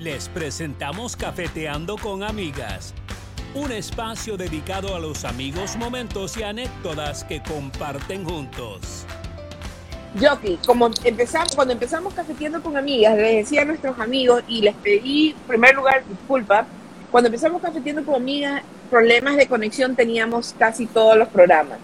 Les presentamos Cafeteando con Amigas, un espacio dedicado a los amigos, momentos y anécdotas que comparten juntos. Jockey, cuando empezamos cafeteando con amigas, les decía a nuestros amigos y les pedí, en primer lugar, disculpa, cuando empezamos cafeteando con amigas, problemas de conexión teníamos casi todos los programas.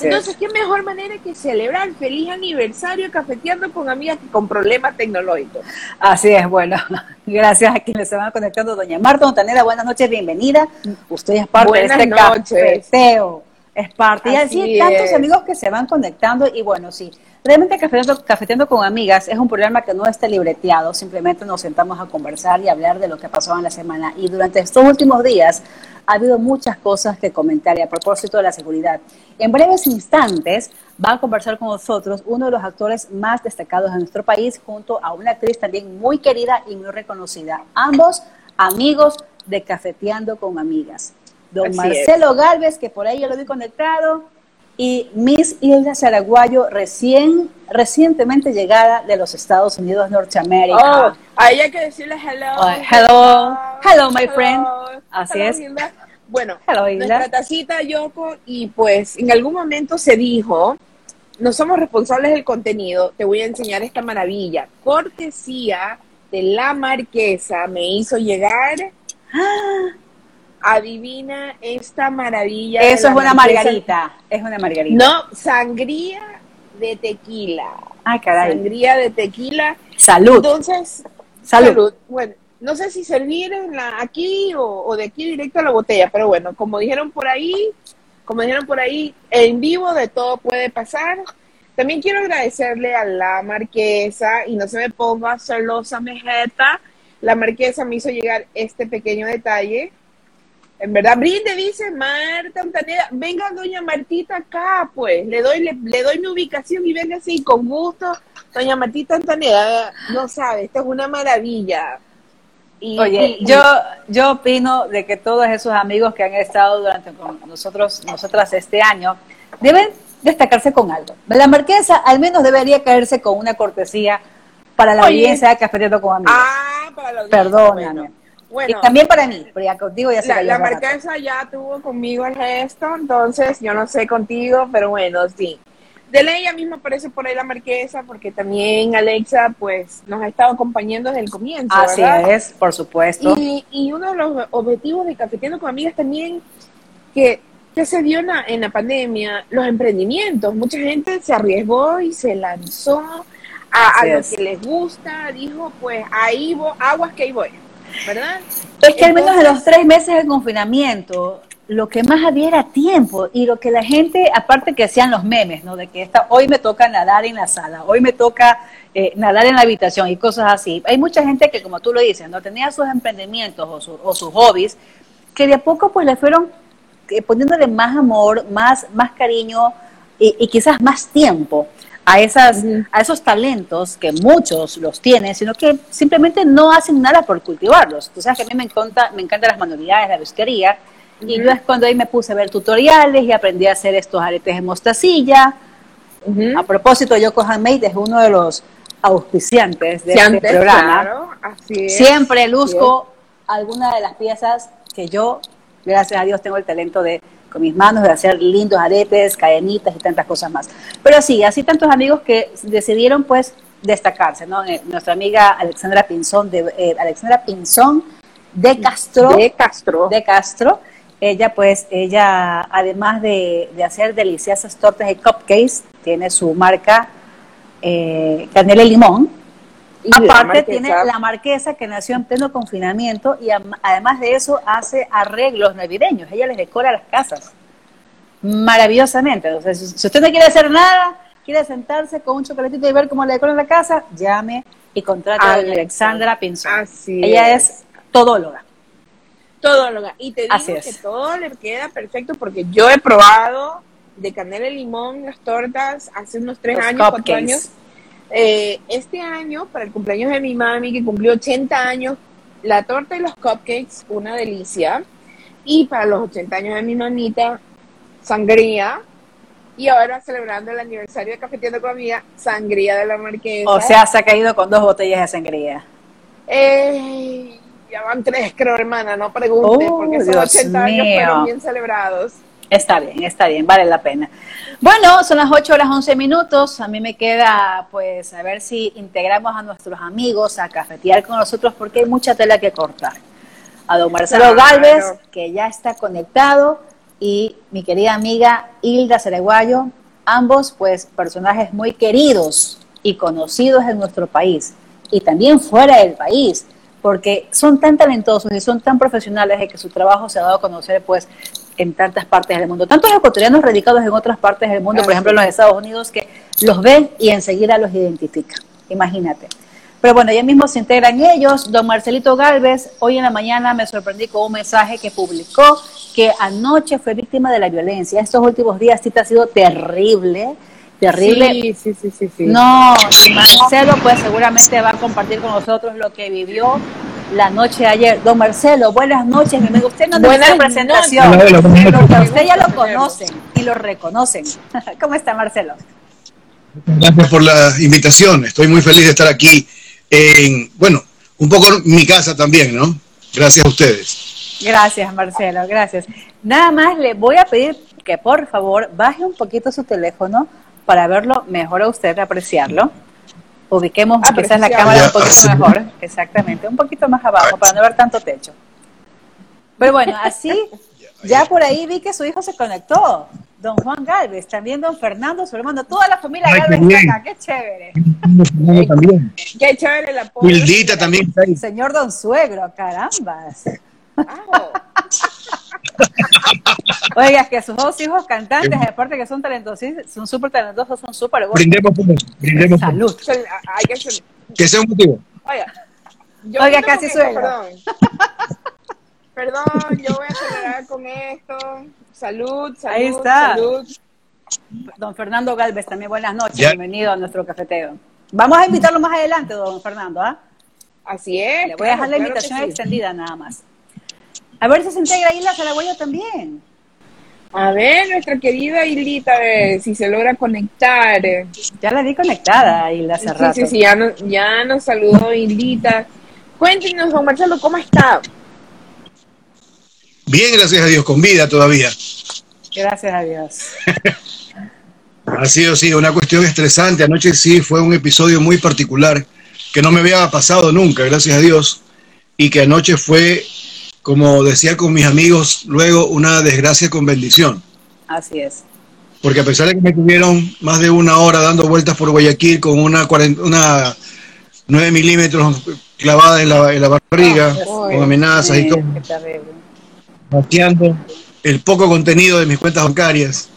Entonces, ¿qué mejor manera que celebrar feliz aniversario cafeteando con amigas que con problemas tecnológicos? Así es, bueno, gracias a quienes se van conectando. Doña Marta Montanera, buenas noches, bienvenida. Usted es parte de este noches. cafeteo, es parte. y así tantos amigos que se van conectando y bueno, sí, Realmente Cafeteando, Cafeteando con Amigas es un programa que no está libreteado, simplemente nos sentamos a conversar y hablar de lo que pasó en la semana. Y durante estos últimos días ha habido muchas cosas que comentar y a propósito de la seguridad. En breves instantes va a conversar con nosotros uno de los actores más destacados de nuestro país junto a una actriz también muy querida y muy reconocida. Ambos amigos de Cafeteando con Amigas. Don Marcelo Galvez, que por ahí yo lo vi conectado y Miss Hilda Zaraguayo, recién, recientemente llegada de los Estados Unidos Norteamérica. Oh, ahí hay que decirle hello. hello, hello, my friend. Así es. Bueno, nuestra tacita, Yoko, y pues en algún momento se dijo, no somos responsables del contenido, te voy a enseñar esta maravilla. Cortesía de la marquesa me hizo llegar ¡Ah! Adivina esta maravilla. Eso es una margarita, es una margarita. No, sangría de tequila. Ah, caray. Sangría de tequila. Salud. Entonces, salud. Bueno, no sé si servir aquí o, de aquí directo a la botella, pero bueno, como dijeron por ahí, como dijeron por ahí, en vivo de todo puede pasar. También quiero agradecerle a la marquesa, y no se me ponga celosa, mejeta, la marquesa me hizo llegar este pequeño detalle en verdad, Brinde dice Marta Antaneda, venga doña Martita acá, pues, le doy, le, doy mi ubicación y venga así, con gusto. Doña Martita Antaneda, no sabe, esto es una maravilla. Oye, yo, yo opino de que todos esos amigos que han estado durante con nosotros, nosotras este año, deben destacarse con algo. La marquesa al menos debería caerse con una cortesía para la audiencia de Cafeteando con Amigos. Ah, para la audiencia. Perdóname y también para mí, porque ya contigo ya se La, la marquesa ya tuvo conmigo el gesto, entonces yo no sé contigo, pero bueno, sí. De ley ya mismo aparece por ahí la marquesa, porque también Alexa, pues, nos ha estado acompañando desde el comienzo. Así es, por supuesto. Y, y, uno de los objetivos de Cafeteando con Amigas también, que, que se dio en la, en la pandemia, los emprendimientos. Mucha gente se arriesgó y se lanzó a, a lo que les gusta, dijo, pues, ahí voy, aguas que ahí voy. ¿Verdad? Es que al menos en los tres meses de confinamiento, lo que más había era tiempo y lo que la gente, aparte que hacían los memes, ¿no? De que esta, hoy me toca nadar en la sala, hoy me toca eh, nadar en la habitación y cosas así. Hay mucha gente que, como tú lo dices, no tenía sus emprendimientos o, sus hobbies, que de a poco pues le fueron eh, poniéndole más amor, más, más cariño y quizás más tiempo a, esas, a esos talentos que muchos los tienen, sino que simplemente no hacen nada por cultivarlos. Tú sabes que a mí me encanta, me encantan las manualidades, la pesquería, y yo es cuando ahí me puse a ver tutoriales y aprendí a hacer estos aretes de mostacilla. A propósito, Yoko Handmade es uno de los auspiciantes de este programa. Siempre luzco alguna de las piezas que yo, gracias a Dios, tengo el talento de con mis manos de hacer lindos aretes, cadenitas y tantas cosas más. Pero sí, así tantos amigos que decidieron pues destacarse, ¿no? Eh, nuestra amiga Alexandra Pinzón de eh, Alexandra Pinzón de Castro. De Castro. De Castro. Ella pues, ella además de, hacer deliciosas tortas y cupcakes, tiene su marca eh, Canela y Limón, Aparte tiene la marquesa que nació en pleno confinamiento y además de eso hace arreglos navideños. Ella les decora las casas maravillosamente. Entonces, si usted no quiere hacer nada, quiere sentarse con un chocolatito y ver cómo le decoran la casa, llame y contrate a Alexandra Pinzón. Así Ella es. todóloga. Todóloga. Y te digo que todo le queda perfecto porque yo he probado de canela y limón las tortas hace unos tres años, cuatro años eh, este año, para el cumpleaños de mi mami, que cumplió 80 años, la torta y los cupcakes, una delicia. Y para los 80 años de mi mamita, sangría. Y ahora celebrando el aniversario de Cafeteando con Amiga, sangría de la marquesa. O sea, se ha caído con dos botellas de sangría. Eh, van tres, creo, hermana, no pregunte, oh, porque son 80 años fueron bien celebrados. Está bien, está bien, vale la pena. Bueno, son las 8 horas 11 minutos. A mí me queda, pues, a ver si integramos a nuestros amigos a cafetear con nosotros, porque hay mucha tela que cortar. A don Marcelo Galvez, que ya está conectado, y mi querida amiga Hilda Cereguayo, ambos, pues, personajes muy queridos y conocidos en nuestro país y también fuera del país, porque son tan talentosos y son tan profesionales de que su trabajo se ha dado a conocer pues en tantas partes del mundo. Tantos ecuatorianos radicados en otras partes del mundo, por ejemplo en los Estados Unidos, que los ven y enseguida los identifican. Imagínate. Pero bueno, ya mismo se integran ellos. Don Marcelito Galvez, hoy en la mañana me sorprendí con un mensaje que publicó que anoche fue víctima de la violencia. Estos últimos días sí te ha sido terrible terrible. Sí, sí, sí, sí, No, Marcelo pues seguramente va a compartir con nosotros lo que vivió la noche de ayer. Don Marcelo, buenas noches, mi amigo. Usted no presentación, pero usted ya lo conocen y lo reconocen. ¿Cómo está Marcelo? Gracias por la invitación. Estoy muy feliz de estar aquí en, bueno, un poco en mi casa también, ¿no? Gracias a ustedes. Gracias, Marcelo, gracias. Nada más le voy a pedir que por favor baje un poquito su teléfono para verlo mejor a usted, apreciarlo. Ubiquemos quizás la cámara un poquito mejor, exactamente, un poquito más abajo para no ver tanto techo. Pero bueno, así, ya por ahí vi que su hijo se conectó, don Juan Galvez, también don Fernando, su hermano, toda la familia Galvez está acá, qué chévere. también. Qué chévere la Hildita también está ahí. Señor don Suegro, carambas. Oiga, que sus dos hijos cantantes, aparte que son talentosos, son súper talentosos, son súper buenos. Brindemos por eso, brindemos Salud. que, sea un motivo. Oiga, Oiga casi suena. Perdón. perdón, yo voy a acelerar con esto. Salud, salud, Ahí está. salud. Don Fernando Galvez, también buenas noches, bienvenido a nuestro cafeteo. Vamos a invitarlo más adelante, don Fernando, ¿ah? Así es. Le voy a dejar la invitación extendida nada más. A ver si se integra Isla Zaragoya también. A ver, nuestra querida Hilita, a ver si se logra conectar. Ya la vi conectada, Hilda, hace sí, Sí, sí, ya, ya nos saludó Hilita. Cuéntenos, don Marcelo, ¿cómo está? Bien, gracias a Dios, con vida todavía. Gracias a Dios. ha sido, sí, una cuestión estresante. Anoche sí fue un episodio muy particular que no me había pasado nunca, gracias a Dios. Y que anoche fue como decía con mis amigos, luego una desgracia con bendición. Así es. Porque a pesar de que me tuvieron más de una hora dando vueltas por Guayaquil con una, una 9 milímetros clavada en la, en la barriga, con amenazas y todo, vaciando el poco contenido de mis cuentas bancarias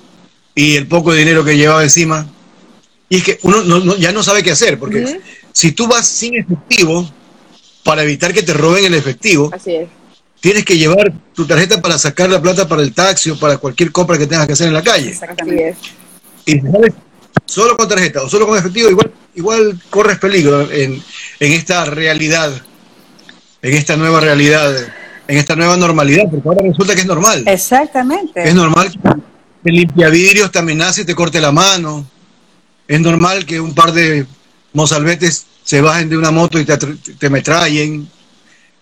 y el poco dinero que llevaba encima. Y es que uno ya no sabe qué hacer, porque si tú vas sin efectivo, para evitar que te roben el efectivo, Así es tienes que llevar tu tarjeta para sacar la plata para el taxi o para cualquier compra que tengas que hacer en la calle. Exactamente. Y solo con tarjeta o solo con efectivo, igual, igual corres peligro en, esta realidad, en esta nueva realidad, en esta nueva normalidad, porque ahora resulta que es normal. Exactamente. Es normal que el limpiavidrios te amenace y te corte la mano. Es normal que un par de mozalbetes se bajen de una moto y te, te metrallen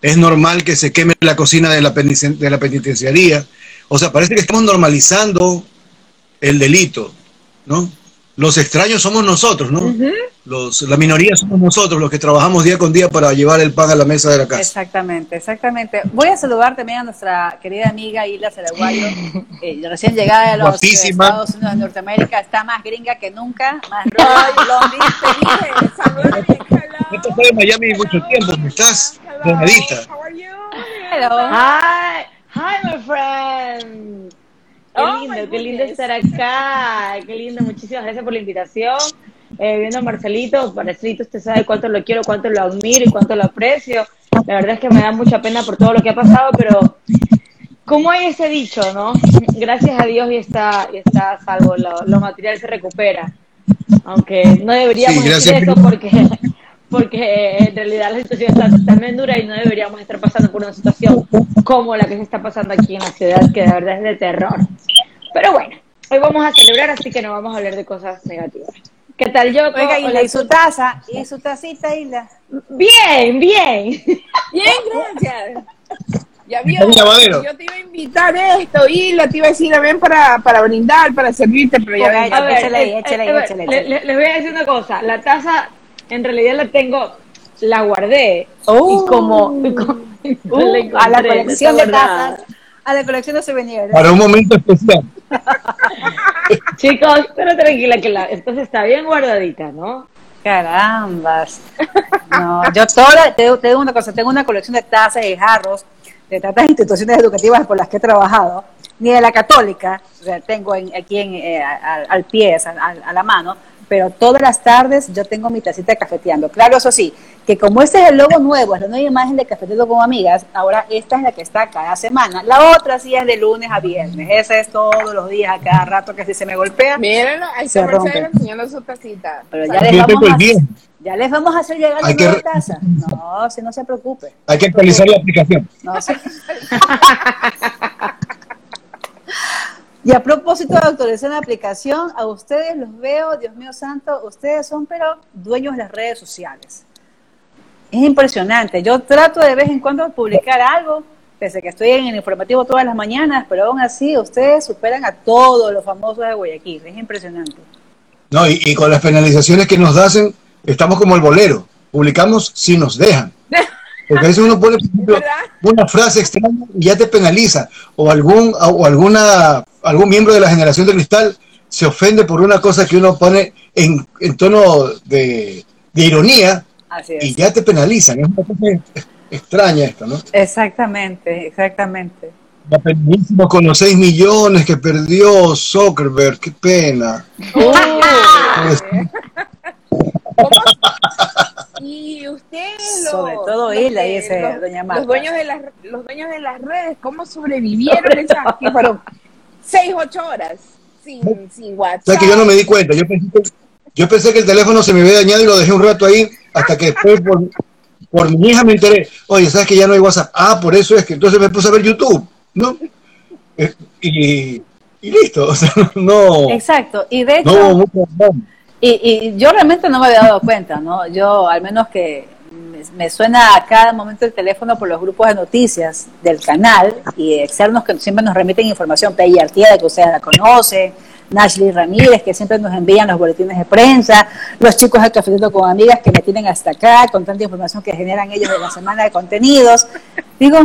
es normal que se queme la cocina de la, de la penitenciaría. O sea, parece que estamos normalizando el delito, ¿no? Los extraños somos nosotros, ¿no? Los, la minoría somos nosotros los que trabajamos día con día para llevar el pan a la mesa de la casa. Exactamente, exactamente. Voy a saludar también a nuestra querida amiga Isla Ceraguayo, eh, recién llegada de los Estados Unidos de Norteamérica, está más gringa que nunca, más Saludos, Esto fue en Miami mucho tiempo, ¿cómo estás? Hello. How are you? Hello. Hi. Hi, my friend. Qué oh, lindo, qué lindo estar acá. Qué lindo. Muchísimas gracias por la invitación. Eh, viendo a Marcelito, Marcelito, usted sabe cuánto lo quiero, cuánto lo admiro y cuánto lo aprecio. La verdad es que me da mucha pena por todo lo que ha pasado, pero como hay ese dicho, ¿no? Gracias a Dios y está, y está salvo, lo, lo material se recupera. Aunque no deberíamos decir eso porque porque en realidad la situación está también dura y no deberíamos estar pasando por una situación como la que se está pasando aquí en la ciudad, que de verdad es de terror. Pero bueno, hoy vamos a celebrar, así que no vamos a hablar de cosas negativas. ¿Qué tal yo? Oiga, Isla, ¿y su taza? ¿Y su tacita, Isla? Bien, bien. Bien, gracias. Ya vio, yo te iba a invitar esto, Isla, te iba a decir, ven para, para brindar, para servirte, pero ya ven. A ver, échale ahí, échale ahí, échale ahí. Les voy a decir una cosa, la taza en realidad la tengo, la guardé. Oh. Y como, y como uh, a la colección de tazas a la colección de souvenirs. Para un momento especial. Chicos, pero tranquila que la, esta está bien guardadita, ¿no? Carambas. No, yo toda, tengo, tengo, una cosa, tengo una colección de tazas y jarros de tantas instituciones educativas por las que he trabajado, ni de la católica, o sea, tengo aquí en, eh, al, pie, a la mano, pero todas las tardes yo tengo mi tacita de cafeteando. Claro, eso sí, que como este es el logo nuevo, es la nueva imagen de cafeteando con amigas, ahora esta es la que está cada semana. La otra sí es de lunes a viernes. Esa es todos los días, a cada rato que si se me golpea. Mírenlo, ahí se, rompe. enseñando su tacita. Pero ya les, vamos a, ya les vamos a hacer llegar la nueva taza. No, si no se preocupe. Hay que actualizar la aplicación. No, sí. Y a propósito de actualizar la aplicación, a ustedes los veo, Dios mío santo, ustedes son pero dueños de las redes sociales. Es impresionante. Yo trato de vez en cuando publicar algo, pese que estoy en el informativo todas las mañanas, pero aún así ustedes superan a todos los famosos de Guayaquil. Es impresionante. No, y, con las penalizaciones que nos hacen, estamos como el bolero. Publicamos si nos dejan. Porque a veces uno pone, una frase extraña y ya te penaliza. O algún, o alguna algún miembro de la generación de cristal se ofende por una cosa que uno pone en, tono de, ironía y ya te penalizan. Es una cosa extraña esto, ¿no? Exactamente, exactamente. La penalísimo con los 6 millones que perdió Zuckerberg, qué pena. y ustedes sobre todo él ahí ese doña Marta. los dueños de las los dueños de las redes cómo sobrevivieron esas fueron seis, ocho horas sin, sin WhatsApp. O sea que yo no me di cuenta. Yo pensé, que, yo pensé que el teléfono se me había dañado y lo dejé un rato ahí hasta que después por, por mi hija me enteré. Oye, ¿sabes que ya no hay WhatsApp? Ah, por eso es que entonces me puse a ver YouTube, ¿no? Eh, y, y listo. O sea, no. Exacto. Y de hecho. y, y yo realmente no me había dado cuenta, ¿no? Yo, al menos que me suena a cada momento el teléfono por los grupos de noticias del canal y externos que siempre nos remiten información, Peggy Artieda, que ustedes la conocen, Nashley Ramírez, que siempre nos envían los boletines de prensa, los chicos de Cafetito con Amigas que me tienen hasta acá con tanta información que generan ellos de la semana de contenidos. Digo,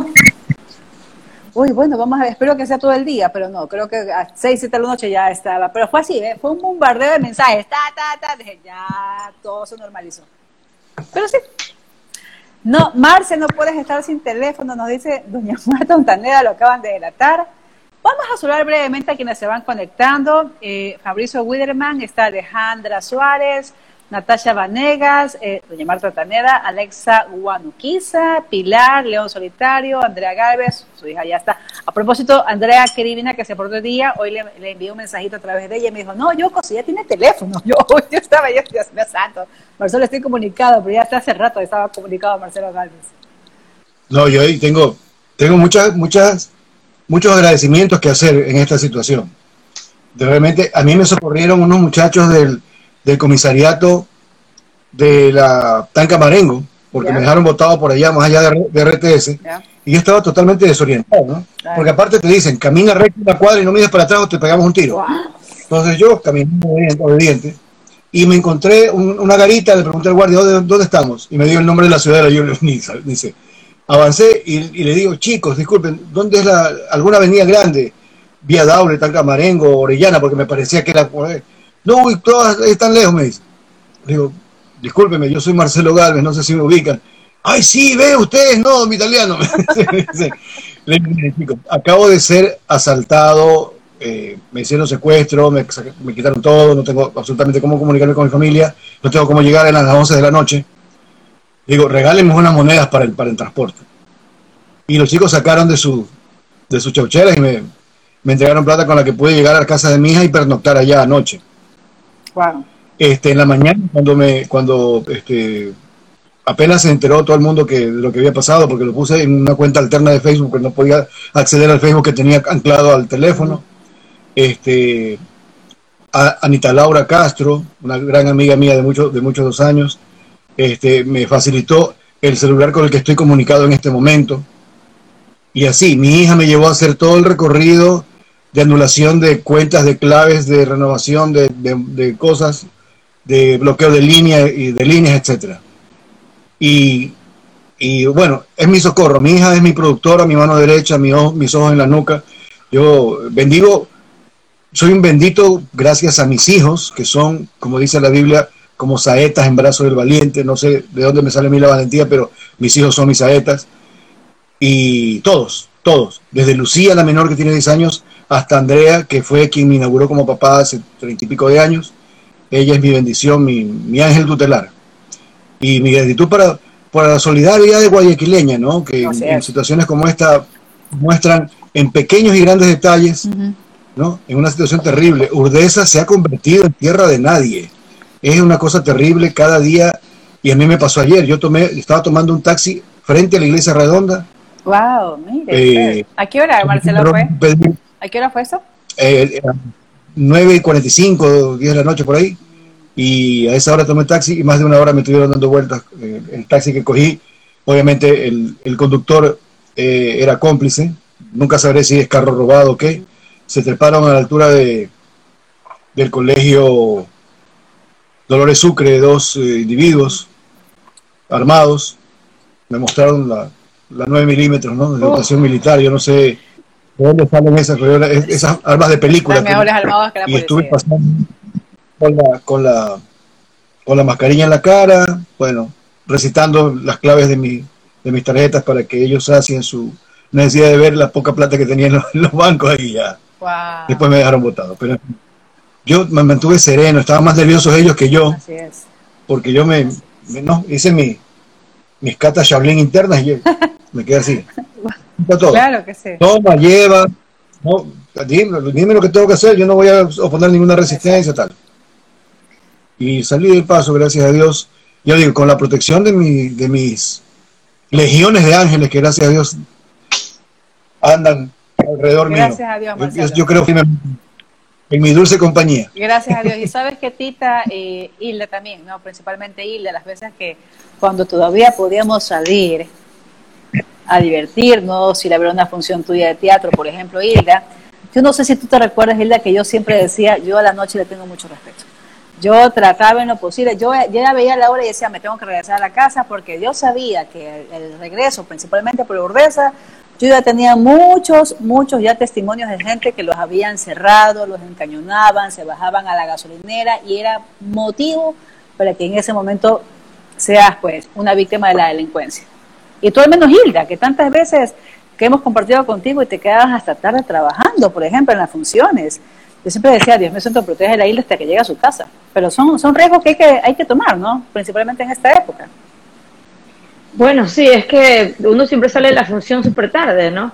uy, bueno, vamos a ver, espero que sea todo el día, pero no, creo que a 6, 7 de la noche ya estaba, pero fue así, ¿eh? fue un bombardeo de mensajes, ta, ta, ta, dije, ya todo se normalizó. Pero sí, no, Marce, no puedes estar sin teléfono, nos dice doña Marta Ontaneda, lo acaban de delatar. Vamos a saludar brevemente a quienes se van conectando. Eh, Fabricio Widerman, está Alejandra Suárez, Natasha Vanegas, eh, doña Marta Ontaneda, Alexa Guanuquiza, Pilar, León Solitario, Andrea Galvez, su hija ya está. A propósito, Andrea, qué que se portó el día, hoy le, le un mensajito a través de ella y me dijo, no, yo si tiene teléfono. Yo, yo estaba, yo, Dios mío santo. Marcelo, estoy comunicado, pero ya hasta hace rato estaba comunicado Marcelo Galvez. No, yo ahí tengo, tengo muchas, muchas, muchos agradecimientos que hacer en esta situación. De realmente, a mí me socorrieron unos muchachos del, del comisariato de la Tanca Marengo, porque me dejaron botado por allá, más allá de, RTS, y yo estaba totalmente desorientado, ¿no? Porque aparte te dicen, camina recto una cuadra y no mires para atrás o te pegamos un tiro. Entonces yo caminé obediente y me encontré una garita, le pregunté al guardia, ¿dónde, estamos? Y me dio el nombre de la ciudad de la Dice, avancé y, le digo, chicos, disculpen, ¿dónde es la, alguna avenida grande? Vía Daule, Marengo, Orellana, porque me parecía que era... No, todas están lejos, me dice. Digo, discúlpeme, yo soy Marcelo Galvez, no sé si me ubican. Ay, sí, ve ustedes, no, mi italiano. le digo, acabo de ser asaltado eh, me hicieron secuestro, me, quitaron todo, no tengo absolutamente cómo comunicarme con mi familia, no tengo cómo llegar a las 11 de la noche. Digo, regálenme unas monedas para el, para el transporte. Y los chicos sacaron de su de sus chaucheras y me, entregaron plata con la que pude llegar a la casa de mi hija y pernoctar allá anoche. Este, en la mañana, cuando me, cuando este, apenas se enteró todo el mundo que de lo que había pasado, porque lo puse en una cuenta alterna de Facebook, que no podía acceder al Facebook que tenía anclado al teléfono este, Anita Laura Castro, una gran amiga mía de muchos de muchos años, este, me facilitó el celular con el que estoy comunicado en este momento. Y así, mi hija me llevó a hacer todo el recorrido de anulación de cuentas, de claves, de renovación de, de, cosas, de bloqueo de líneas y de líneas, etcétera. Y, y, bueno, es mi socorro. Mi hija es mi productora, mi mano derecha, mi mis ojos en la nuca. Yo bendigo, soy un bendito gracias a mis hijos, que son, como dice la Biblia, como saetas en brazos del valiente. No sé de dónde me sale a mí la valentía, pero mis hijos son mis saetas. Y todos, todos, desde Lucía, la menor que tiene 10 años, hasta Andrea, que fue quien me inauguró como papá hace treinta y pico de años. Ella es mi bendición, mi, mi ángel tutelar. Y mi gratitud para, para la solidaridad de guayaquileña, ¿no? Que en, situaciones como esta muestran en pequeños y grandes detalles, ¿no? En una situación terrible. Urdesa se ha convertido en tierra de nadie. Es una cosa terrible cada día. Y a mí me pasó ayer. Yo tomé, estaba tomando un taxi frente a la iglesia redonda. Wow, mire. Eh, ¿A qué hora, Marcelo, fue? ¿A qué hora fue eso? Eh, 9 y 45, 10 de la noche por ahí. Y a esa hora tomé taxi y más de una hora me estuvieron dando vueltas. Eh, el taxi que cogí, obviamente el, el conductor eh, era cómplice. Nunca sabré si es carro robado o qué. Se treparon a la altura de, del colegio Dolores Sucre, dos eh, individuos armados. Me mostraron la, la 9 milímetros, ¿no? De dotación militar. Yo no sé de dónde salen esas, esas armas de película. mejores armadas que la y estuve pasando con la, con la, con la mascarilla en la cara, bueno, recitando las claves de, mi, de mis tarjetas para que ellos hacen su necesidad de ver la poca plata que tenían los, los bancos ahí ya. Después me dejaron votado. Pero yo me mantuve sereno, estaban más nerviosos ellos que yo. Así es. Porque yo me, no, hice mi, mis catas Shaolin internas y yo me quedé así. Todo. Claro que sí. Toma, lleva, no, dime, dime, lo que tengo que hacer, yo no voy a oponer ninguna resistencia, tal. Y salí del paso, gracias a Dios. Yo digo, con la protección de, mi, de mis legiones de ángeles que gracias a Dios andan alrededor mío. Gracias a Dios, Marcelo. Yo, creo que en mi dulce compañía. Gracias a Dios. Y sabes que Tita, eh, Hilda también, ¿no? Principalmente Hilda, las veces que cuando todavía podíamos salir a divertirnos, ir a ver una función tuya de teatro, por ejemplo, Hilda, yo no sé si tú te recuerdas, Hilda, que yo siempre decía, yo a la noche le tengo mucho respeto. Yo trataba en lo posible, yo, ya veía la hora y decía, me tengo que regresar a la casa porque yo sabía que el, regreso, principalmente por Urdesa, yo ya tenía muchos, muchos ya testimonios de gente que los habían cerrado, los encañonaban, se bajaban a la gasolinera y era motivo para que en ese momento seas pues una víctima de la delincuencia. Y tú al menos Hilda, que tantas veces que hemos compartido contigo y te quedabas hasta tarde trabajando, por ejemplo, en las funciones. Yo siempre decía, Dios mío santo, protege la isla hasta que llegue a su casa. Pero son, son riesgos que hay, que hay que tomar, ¿no? Principalmente en esta época. Bueno, sí, es que uno siempre sale de la función súper tarde, ¿no?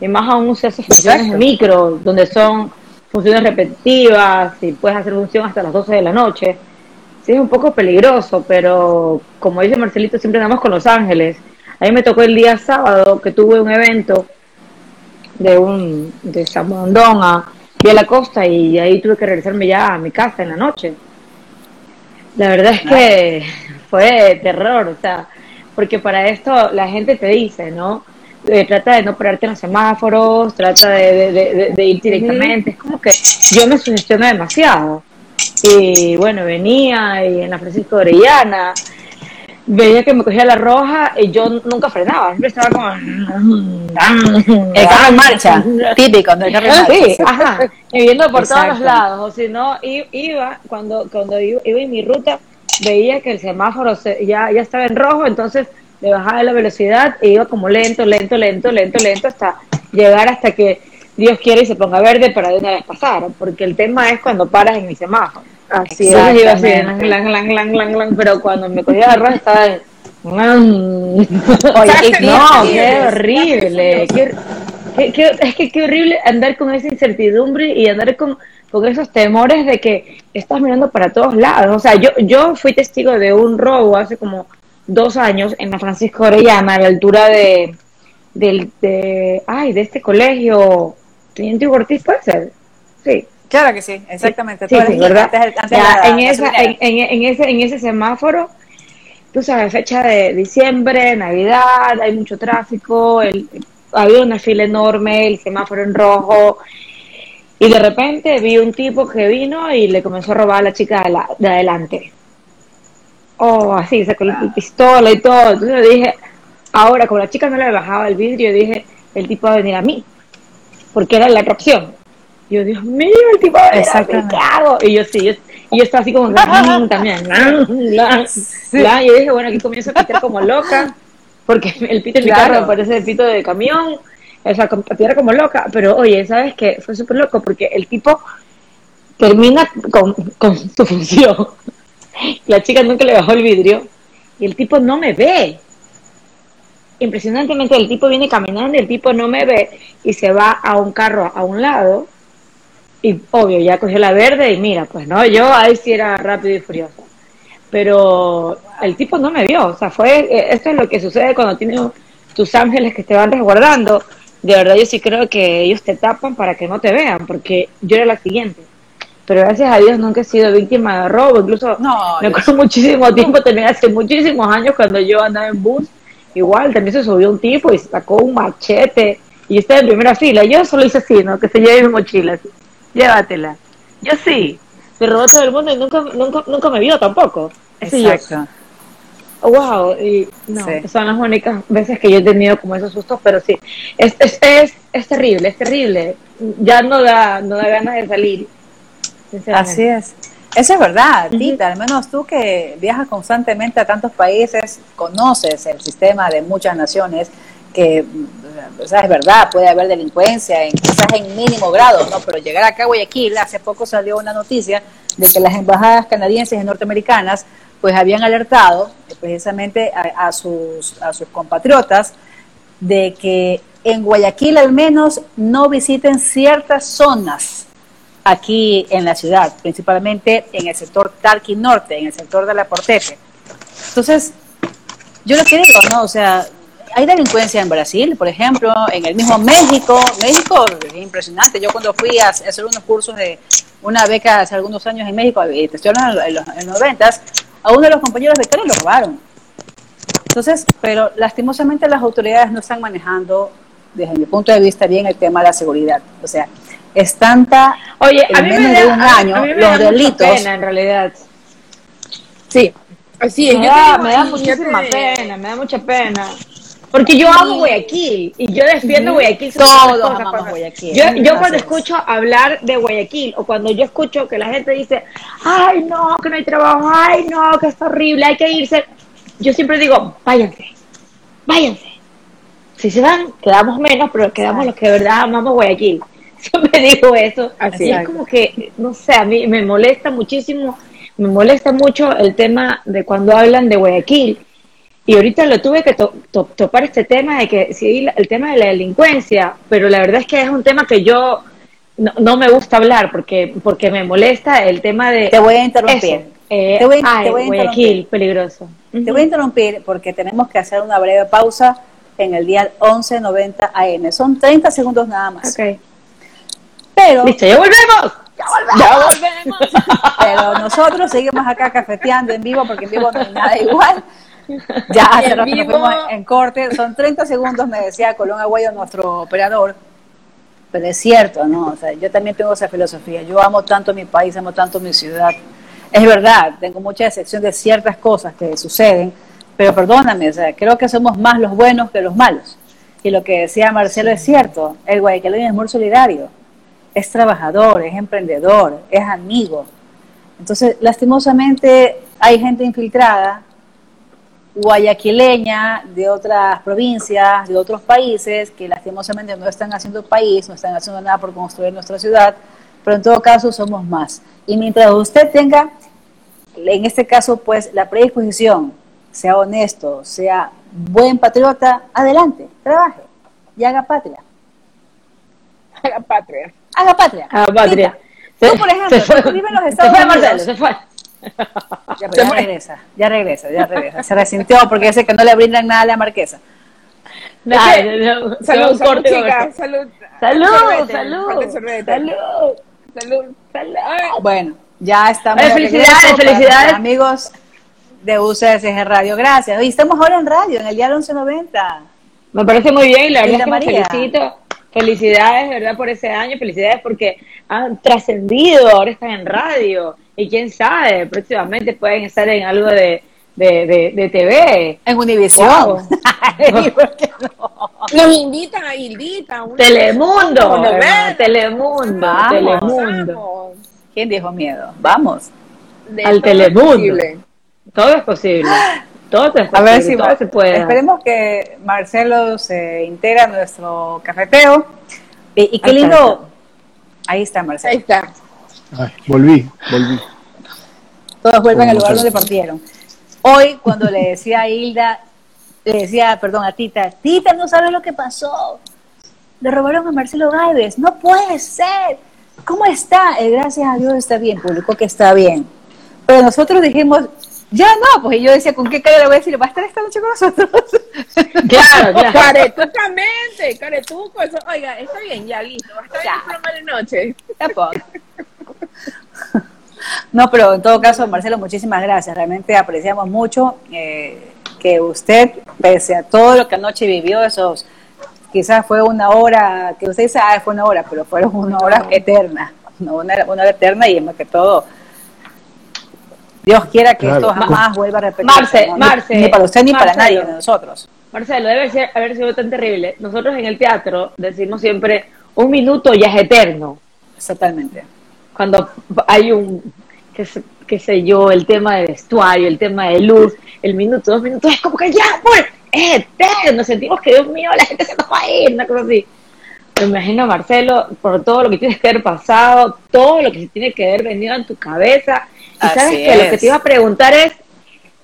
Y más aún se hace funciones micro, donde son funciones repetitivas y puedes hacer función hasta las 12 de la noche. Sí, es un poco peligroso, pero como dice Marcelito, siempre andamos con Los Ángeles. A mí me tocó el día sábado que tuve un evento de un de Samondón a, a la costa y ahí tuve que regresarme ya a mi casa en la noche. La verdad es que fue terror, o sea, porque para esto la gente te dice, ¿no? Eh, trata de no pararte en los semáforos, trata de, ir directamente, es como que yo me sugestioné demasiado. Y bueno, venía y en la Francisco Orellana, veía que me cogía la roja y yo nunca frenaba, siempre estaba como... El carro en marcha, típico, el carro en marcha. Sí, ajá, y viendo por todos los lados, o si no, iba, cuando, cuando iba, en mi ruta, veía que el semáforo ya, ya estaba en rojo, entonces le bajaba la velocidad e iba como lento, lento, lento, lento, lento hasta llegar hasta que Dios quiere y se ponga verde para de una vez pasar, porque el tema es cuando paras en mi semáforo. Así es, así, lang, lang, lang, lang, lang, pero cuando me cogía la roja estaba en... no, qué horrible, qué, qué, es que qué horrible andar con esa incertidumbre y andar con, con esos temores de que estás mirando para todos lados. O sea, yo, yo fui testigo de un robo hace como dos años en la Francisco Orellana, a la altura de, del, de, ay, de este colegio, Teniente Ortiz, ¿puede ser? Sí, Claro que sí, exactamente. Sí, ¿verdad? en, esa, en, en, ese, en ese semáforo, tú sabes, fecha de diciembre, Navidad, hay mucho tráfico, el, había una fila enorme, el semáforo en rojo, y de repente vi un tipo que vino y le comenzó a robar a la chica de, la, de adelante. Oh, así, sacó la pistola y todo. Entonces dije, ahora, como la chica no le bajaba el vidrio, dije, el tipo va a venir a mí, porque era la otra opción. Yo, Dios mío, el tipo mí, ¿qué hago? Y yo, sí, yo, y yo estaba así como también. Y yo dije, bueno, aquí comienzo a pitar como loca, porque el pito en mi carro parece el pito de camión. O sea, a como loca. Pero oye, ¿sabes qué? Fue súper loco porque el tipo termina con, con su función. La chica nunca le bajó el vidrio y el tipo no me ve. Impresionantemente el tipo viene caminando y el tipo no me ve y se va a un carro a un lado y obvio ya cogió la verde y mira, pues no, yo ahí sí era rápido y furioso. Pero el tipo no me vio, o sea, fue, eh, esto es lo que sucede cuando tienes tus ángeles que te van resguardando. De verdad yo sí creo que ellos te tapan para que no te vean, porque yo era la siguiente pero gracias a Dios nunca he sido víctima de robo, incluso no, me acuerdo muchísimo tiempo, también hace muchísimos años cuando yo andaba en bus, igual también se subió un tipo y sacó un machete y estaba en primera fila, yo solo hice así, ¿no? Que se lleve mi mochila, llévatela. Yo sí, me robó todo el mundo y nunca, nunca, nunca me vio tampoco. Exacto. Wow, y no, son las únicas veces que yo he tenido como esos sustos, pero sí, es, es, es, es terrible, es terrible. Ya no da, no da ganas de salir Así es. Eso es verdad, Tita. Al menos tú que viajas constantemente a tantos países, conoces el sistema de muchas naciones que, o sea, es verdad, puede haber delincuencia, en, quizás en mínimo grado, ¿no? Pero llegar acá a Guayaquil, hace poco salió una noticia de que las embajadas canadienses y norteamericanas pues habían alertado precisamente a, sus, a sus compatriotas de que en Guayaquil al menos no visiten ciertas zonas aquí en la ciudad, principalmente en el sector Talqui Norte, en el sector de la Portepe. Entonces, yo lo que digo, ¿no? O sea, hay delincuencia en Brasil, por ejemplo, en el mismo México. México es impresionante. Yo cuando fui a hacer unos cursos de una beca hace algunos años en México, te estoy hablando en los, noventas, a uno de los compañeros becarios lo robaron. Entonces, pero lastimosamente las autoridades no están manejando, desde mi punto de vista, bien el tema de la seguridad. O sea, es tanta Oye, a mí me da, un año los delitos. pena, en realidad. Sí, así es. Me, da, me da muchísima pena, me da mucha pena. Porque yo amo Guayaquil y yo defiendo Guayaquil. Todos amamos Guayaquil. Yo, yo cuando escucho hablar de Guayaquil o cuando yo escucho que la gente dice, ay no, que no hay trabajo, ay no, que es horrible, hay que irse. Yo siempre digo, váyanse, váyanse. Si se van, quedamos menos, pero quedamos los que de verdad amamos Guayaquil. me digo eso. Así es como que, no sé, a mí me molesta muchísimo, me molesta mucho el tema de cuando hablan de Guayaquil. Y ahorita lo tuve que topar este tema de que, sí, el tema de la delincuencia, pero la verdad es que es un tema que yo no, me gusta hablar porque, porque me molesta el tema de... Te voy a interrumpir. Eh, te voy, a Guayaquil, peligroso. Te voy a interrumpir porque tenemos que hacer una breve pausa en el día 11.90 AM. Son 30 segundos nada más. Okay. Pero, Listo, ya volvemos. Ya volvemos. Pero nosotros seguimos acá cafeteando en vivo porque en vivo no hay nada igual. Ya hace rato nos fuimos en corte. Son 30 segundos, me decía Colón Aguayo, nuestro operador. Pero es cierto, ¿no? O sea, yo también tengo esa filosofía. Yo amo tanto mi país, amo tanto mi ciudad. Es verdad, tengo mucha decepción de ciertas cosas que suceden, pero perdóname, o sea, creo que somos más los buenos que los malos. Y lo que decía Marcelo es cierto, el guayaquileño es muy solidario es trabajador, es emprendedor, es amigo. Entonces, lastimosamente hay gente infiltrada, guayaquileña, de otras provincias, de otros países, que lastimosamente no están haciendo país, no están haciendo nada por construir nuestra ciudad, pero en todo caso somos más. Y mientras usted tenga, en este caso, pues la predisposición, sea honesto, sea buen patriota, adelante, trabaje y haga patria. Haga patria haga patria. Haga patria. Tú, por ejemplo, tú vives en los Estados se fue, Unidos. se fue. Ya, ya regresa, ya regresa, ya regresa. Se resintió porque dice que no le brindan nada a la marquesa. Ay, salud, salud, chica, salud. Salud, salud, salud. salud, salud. Bueno, ya estamos. felicidades, felicidades. Amigos de UCSG Radio, gracias. Hoy estamos ahora en radio, en el día 1190. Me parece muy bien, la verdad es que felicito. Felicidades, ¿verdad? Por ese año, felicidades porque han trascendido, ahora están en radio. Y quién sabe, próximamente pueden estar en algo de, de, de, TV. En Univisión. Nos invitan a Hildita. Telemundo. Telemundo. Telemundo. ¿Quién dijo miedo? Vamos. Al Telemundo. todo es posible. Todo posible. A ver si todo se puede. Esperemos que Marcelo se integra a nuestro cafeteo. Y, qué lindo. Ahí está, Marcelo. Ahí está. volví, volví. Todos vuelven al lugar donde partieron. Hoy, cuando le decía a Hilda, le decía, perdón, a Tita, Tita, no sabes lo que pasó. Le robaron a Marcelo Gálvez. No puede ser. ¿Cómo está? Eh, gracias a Dios está bien, publicó que está bien. Pero nosotros dijimos, ya no, pues yo decía, ¿con qué cara le voy a decir? ¿Va a estar esta noche con nosotros? Claro, claro. Caretucamente, caretuco, eso, oiga, está bien, ya listo, va a estar bien de noche. Tampoco. No, pero en todo caso, Marcelo, muchísimas gracias. Realmente apreciamos mucho eh, que usted, pese a todo lo que anoche vivió, esos quizás fue una hora, que usted dice, ah, fue una hora, pero fueron una hora eterna, una, hora eterna y más que todo, Dios quiera que esto jamás vuelva a repetirse. Marce, ni para usted ni para nadie de nosotros. Marcelo, debe ser, haber sido tan terrible. Nosotros en el teatro decimos siempre, un minuto ya es eterno. Exactamente cuando hay un, qué, sé yo, el tema de vestuario, el tema de luz, el minuto, dos minutos, es como que ya, pues, es eterno, sentimos que Dios mío, la gente se nos va a ir, una cosa así. Me imagino, Marcelo, por todo lo que tienes que haber pasado, todo lo que se tiene que haber venido en tu cabeza. Y sabes que lo que te iba a preguntar es,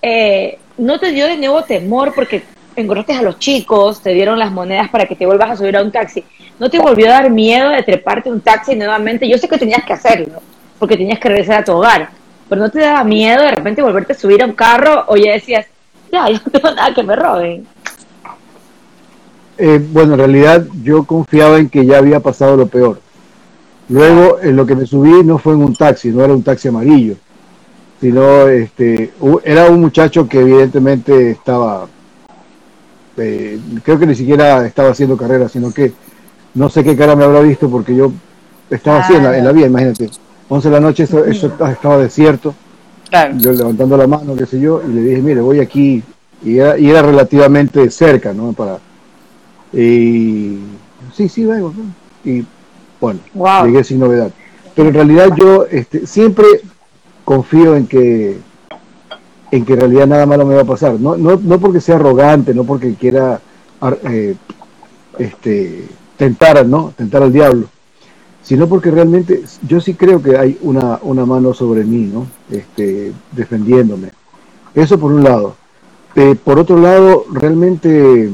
eh, ¿no te dio de nuevo temor porque engordaste a los chicos, te dieron las monedas para que te vuelvas a subir a un taxi? ¿No te volvió a dar miedo de treparte un taxi nuevamente? Yo sé que tenías que hacerlo, porque tenías que regresar a tu hogar, pero ¿no te daba miedo de repente volverte a subir a un carro o ya decías, ya, yo no tengo nada que me roben? Eh, bueno, en realidad yo confiaba en que ya había pasado lo peor. Luego, en lo que me subí no fue en un taxi, no era un taxi amarillo, sino este, era un muchacho que evidentemente estaba, eh, creo que ni siquiera estaba haciendo carrera, sino que no sé qué cara me habrá visto porque yo estaba así en la, vía, imagínate. 11 de la noche, eso, estaba desierto. Yo levantando la mano, qué sé yo, y le dije, mire, voy aquí. Y era, y era relativamente cerca, ¿no? Para, y sí, sí, vengo. Y bueno, llegué sin novedad. Pero en realidad yo este, siempre confío en que en que realidad nada malo me va a pasar. No, no, no porque sea arrogante, no porque quiera eh, este, tentar, ¿no? Tentar al diablo, sino porque realmente yo sí creo que hay una, una mano sobre mí, ¿no? Este, defendiéndome. Eso por un lado. Eh, por otro lado, realmente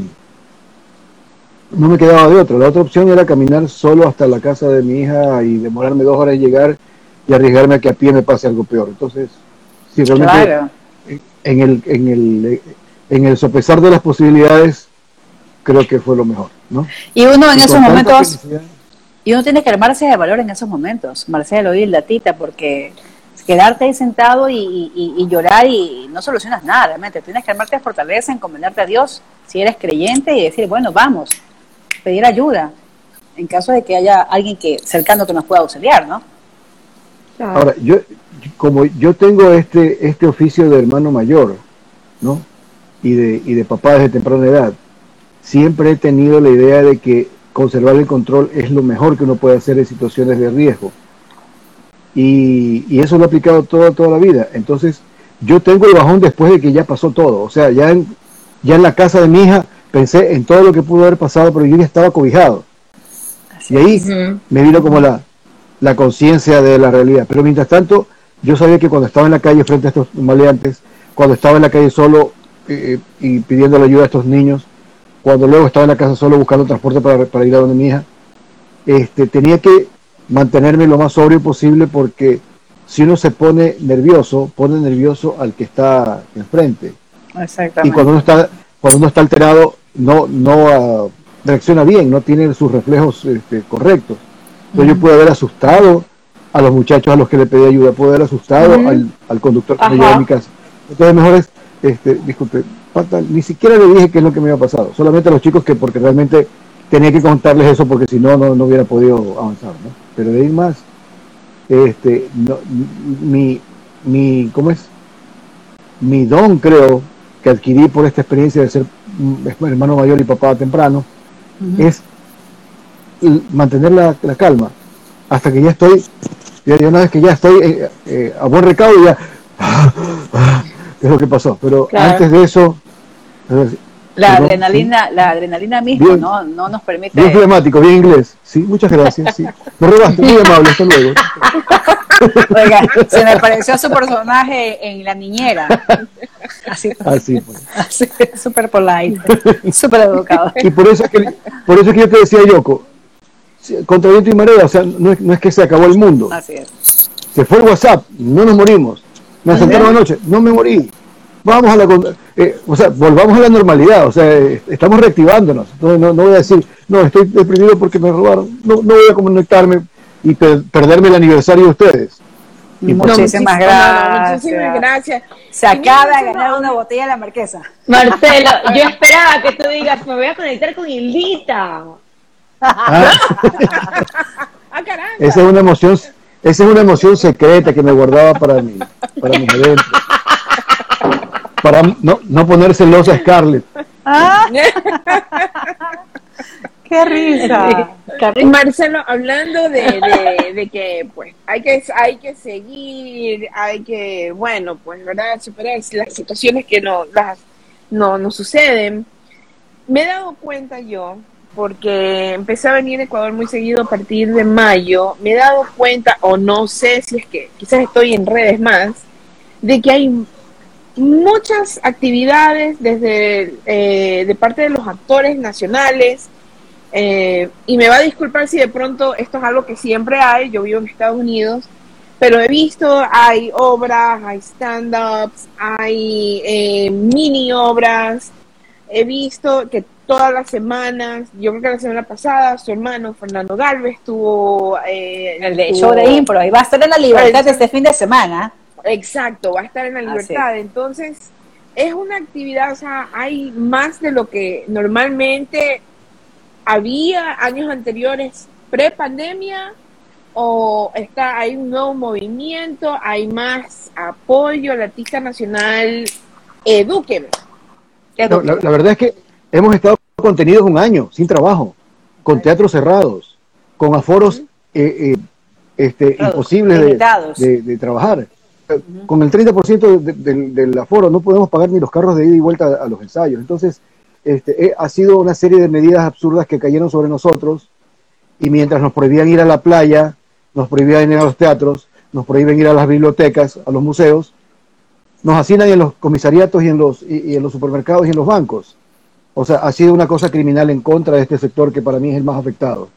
no me quedaba de otra. La otra opción era caminar solo hasta la casa de mi hija y demorarme dos horas en llegar y arriesgarme a que a pie me pase algo peor. Entonces, si realmente en, el, en, el, en el sopesar de las posibilidades, creo que fue lo mejor. Y uno en esos momentos, y uno tiene que armarse de valor en esos momentos, Marcelo, y la tita, porque quedarte ahí sentado y, llorar y no solucionas nada, realmente. Tienes que armarte de fortaleza, encomendarte a Dios, si eres creyente, y decir, bueno, vamos, pedir ayuda, en caso de que haya alguien que cercano que nos pueda auxiliar, ¿no? Ahora, yo, como yo tengo este, este oficio de hermano mayor, ¿no? Y de, y de papá desde temprana edad, siempre he tenido la idea de que conservar el control es lo mejor que uno puede hacer en situaciones de riesgo. Y, eso lo he aplicado toda, toda la vida. Entonces, yo tengo el bajón después de que ya pasó todo. O sea, ya en, ya en la casa de mi hija pensé en todo lo que pudo haber pasado, pero yo ya estaba cobijado. y ahí me vino como la, la conciencia de la realidad. Pero mientras tanto, yo sabía que cuando estaba en la calle frente a estos maleantes, cuando estaba en la calle solo eh, y pidiendo la ayuda a estos niños, cuando luego estaba en la casa solo buscando transporte para, para ir a donde mi hija, este, tenía que mantenerme lo más sobrio posible porque si uno se pone nervioso, pone nervioso al que está enfrente. Y cuando uno está, cuando uno está alterado, no, no ah, reacciona bien, no tiene sus reflejos este, correctos. Entonces yo pude haber asustado a los muchachos a los que le pedí ayuda, puedo haber asustado al, conductor que me llevó a mi casa. Entonces mejor es, este, disculpe, ni siquiera le dije qué es lo que me había pasado, solamente a los chicos que porque realmente tenía que contarles eso porque si no, no, hubiera podido avanzar, ¿no? Pero de ahí más, este, mi, mi, ¿cómo es? Mi don, creo, que adquirí por esta experiencia de ser hermano mayor y papá temprano, es mantener la, calma hasta que ya estoy, ya, una vez que ya estoy eh, eh, a buen recaudo, ya es lo que pasó. Pero antes de eso, la adrenalina, la adrenalina misma, ¿no? No nos permite. Bien flemático, bien inglés. Sí, muchas gracias. Sí. Me robaste, muy amable, hasta luego. Oiga, se me pareció su personaje en La Niñera. Así, así, pues. así súper polite, súper educado. Y por eso, es que, por eso es que yo te decía, Yoko, contra viento y marea, o sea, no es, no es que se acabó el mundo. Así es. Se fue el WhatsApp, no nos morimos. Me asentaron anoche, no me morí vamos a la eh, o sea, volvamos a la normalidad, o sea, eh, estamos reactivándonos. No, no, voy a decir, no, estoy deprimido porque me robaron, no, no voy a conectarme y perderme el aniversario de ustedes. muchísimas, gracias. muchísimas gracias. Se acaba de ganar una botella de la marquesa. Marcelo, yo esperaba que tú digas, me voy a conectar con Hildita. Ah. ah esa es una emoción, esa es una emoción secreta que me guardaba para mí, para mis eventos para no, no poner celosa Scarlett. Ah. ¡Qué risa! Marcelo, hablando de, de, que pues hay que hay que seguir, hay que, bueno, pues verdad, superar las situaciones que no, las, no nos suceden. Me he dado cuenta yo, porque empecé a venir a Ecuador muy seguido a partir de mayo, me he dado cuenta, o no sé si es que quizás estoy en redes más, de que hay muchas actividades desde eh, de parte de los actores nacionales eh, y me va a disculpar si de pronto esto es algo que siempre hay, yo vivo en Estados Unidos, pero he visto, hay obras, hay stand-ups, hay eh, mini obras, he visto que todas las semanas, yo creo que la semana pasada, su hermano Fernando Galvez tuvo... el de show de impro, y va a estar en la libertad este fin de semana. Exacto, va a estar en la libertad. Entonces, es una actividad, o sea, hay más de lo que normalmente había años anteriores pre-pandemia o está hay un nuevo movimiento, hay más apoyo al artista nacional, edúqueme. la, verdad es que hemos estado contenidos un año sin trabajo, con teatros cerrados, con aforos eh, eh, este, imposibles de, trabajar. Con el 30% del aforo no podemos pagar ni los carros de ida y vuelta a, los ensayos. Entonces, este, eh, ha sido una serie de medidas absurdas que cayeron sobre nosotros y mientras nos prohibían ir a la playa, nos prohibían ir a los teatros, nos prohíben ir a las bibliotecas, a los museos, nos hacinan en los comisariatos y en los, y, en los supermercados y en los bancos. O sea, ha sido una cosa criminal en contra de este sector que para mí es el más afectado.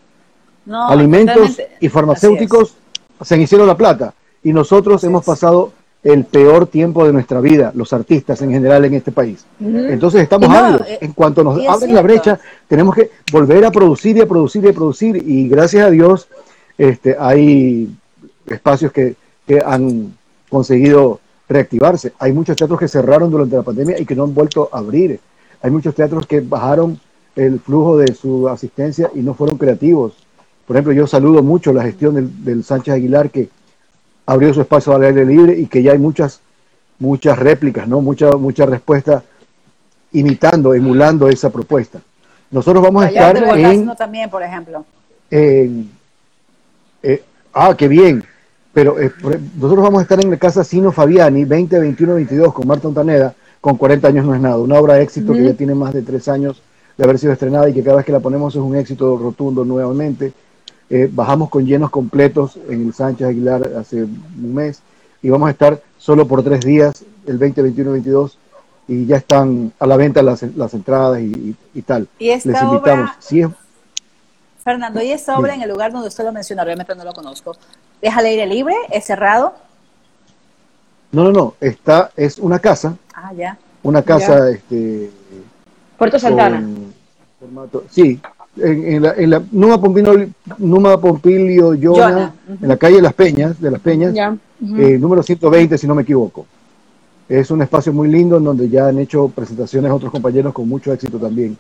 Alimentos y farmacéuticos se hicieron la plata y nosotros hemos pasado el peor tiempo de nuestra vida, los artistas en general en este país. Entonces estamos no, eh, en cuanto nos abren la brecha, tenemos que volver a producir y a producir y a producir. Y gracias a Dios este, hay espacios que, que han conseguido reactivarse. Hay muchos teatros que cerraron durante la pandemia y que no han vuelto a abrir. Hay muchos teatros que bajaron el flujo de su asistencia y no fueron creativos. Por ejemplo, yo saludo mucho la gestión del, del Sánchez Aguilar que abrió su espacio al aire libre y que ya hay muchas, muchas réplicas, ¿no? Mucha, mucha respuesta imitando, emulando esa propuesta. Nosotros vamos a estar en... también, por ejemplo. Eh, ah, qué bien. Pero eh, nosotros vamos a estar en la casa Sino Fabiani, 20, 21, 22, con Marta Ontaneda, con 40 años no es nada. Una obra de éxito que ya tiene más de tres años de haber sido estrenada y que cada vez que la ponemos es un éxito rotundo nuevamente. Eh, bajamos con llenos completos en el Sánchez Aguilar hace un mes y vamos a estar solo por tres días, el 20, 21, 22, y ya están a la venta las, las entradas y, tal. ¿Y esta Les invitamos. Obra, Fernando, ¿y esta obra en el lugar donde usted lo menciona? Realmente no lo conozco. ¿Es al aire libre? ¿Es cerrado? No, no, no. Está, es una casa. Ah, ya. Una casa, este. Puerto Santana. sí, en, la, en la Numa, Pompilio, Numa Pompilio Yona, en la calle Las Peñas, de Las Peñas, eh, número 120, si no me equivoco. Es un espacio muy lindo en donde ya han hecho presentaciones otros compañeros con mucho éxito también.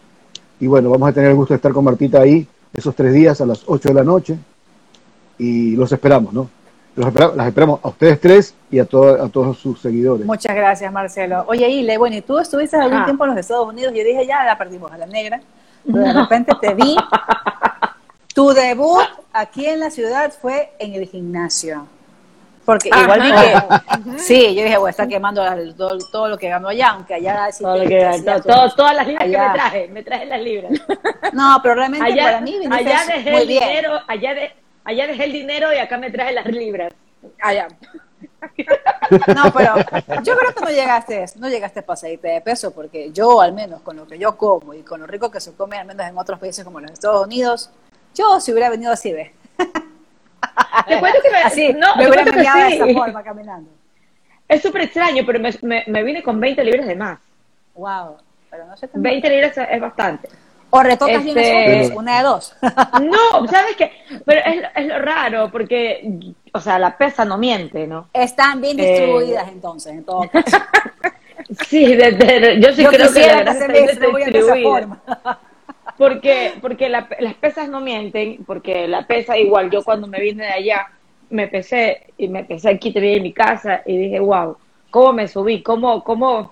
Y bueno, vamos a tener el gusto de estar con Martita ahí esos tres días a las 8 de la noche y los esperamos, ¿no? Los las esperamos a ustedes tres y a, a todos sus seguidores. Muchas gracias, Marcelo. Oye, Ile, bueno, y tú estuviste algún ah. tiempo en los Estados Unidos. Yo dije, ya la perdimos a la negra. Pero de repente te vi. Tu debut aquí en la ciudad fue en el gimnasio. Porque igual vi que, sí, yo dije, bueno, está quemando todo, lo que ganó allá, aunque allá sí todo lo que, todas las libras que me traje, me traje las libras. No, pero realmente allá, para mí allá dejé el dinero, allá, de, allá dejé el dinero y acá me traje las libras. Allá. No, pero yo creo que no llegaste, no llegaste a pasadita de peso, porque yo al menos con lo que yo como y con lo rico que se come al menos en otros países como los Estados Unidos, yo si hubiera venido así, ve. Te cuento que me, así, no, me hubiera venido de esa forma caminando. Es súper extraño, pero me, me, vine con 20 libras de más. Wow, pero no sé 20 libras es bastante. O retocas este... una de dos. No, ¿sabes qué? Pero es, es, lo raro, porque, o sea, la pesa no miente, ¿no? Están bien eh, distribuidas entonces, en todo caso. sí, desde, yo sí creo que la grasa está distribuida. Porque, porque la, las pesas no mienten, porque la pesa igual, yo cuando me vine de allá, me pesé y me pesé aquí, te en mi casa y dije, wow, ¿cómo me subí? ¿Cómo, cómo?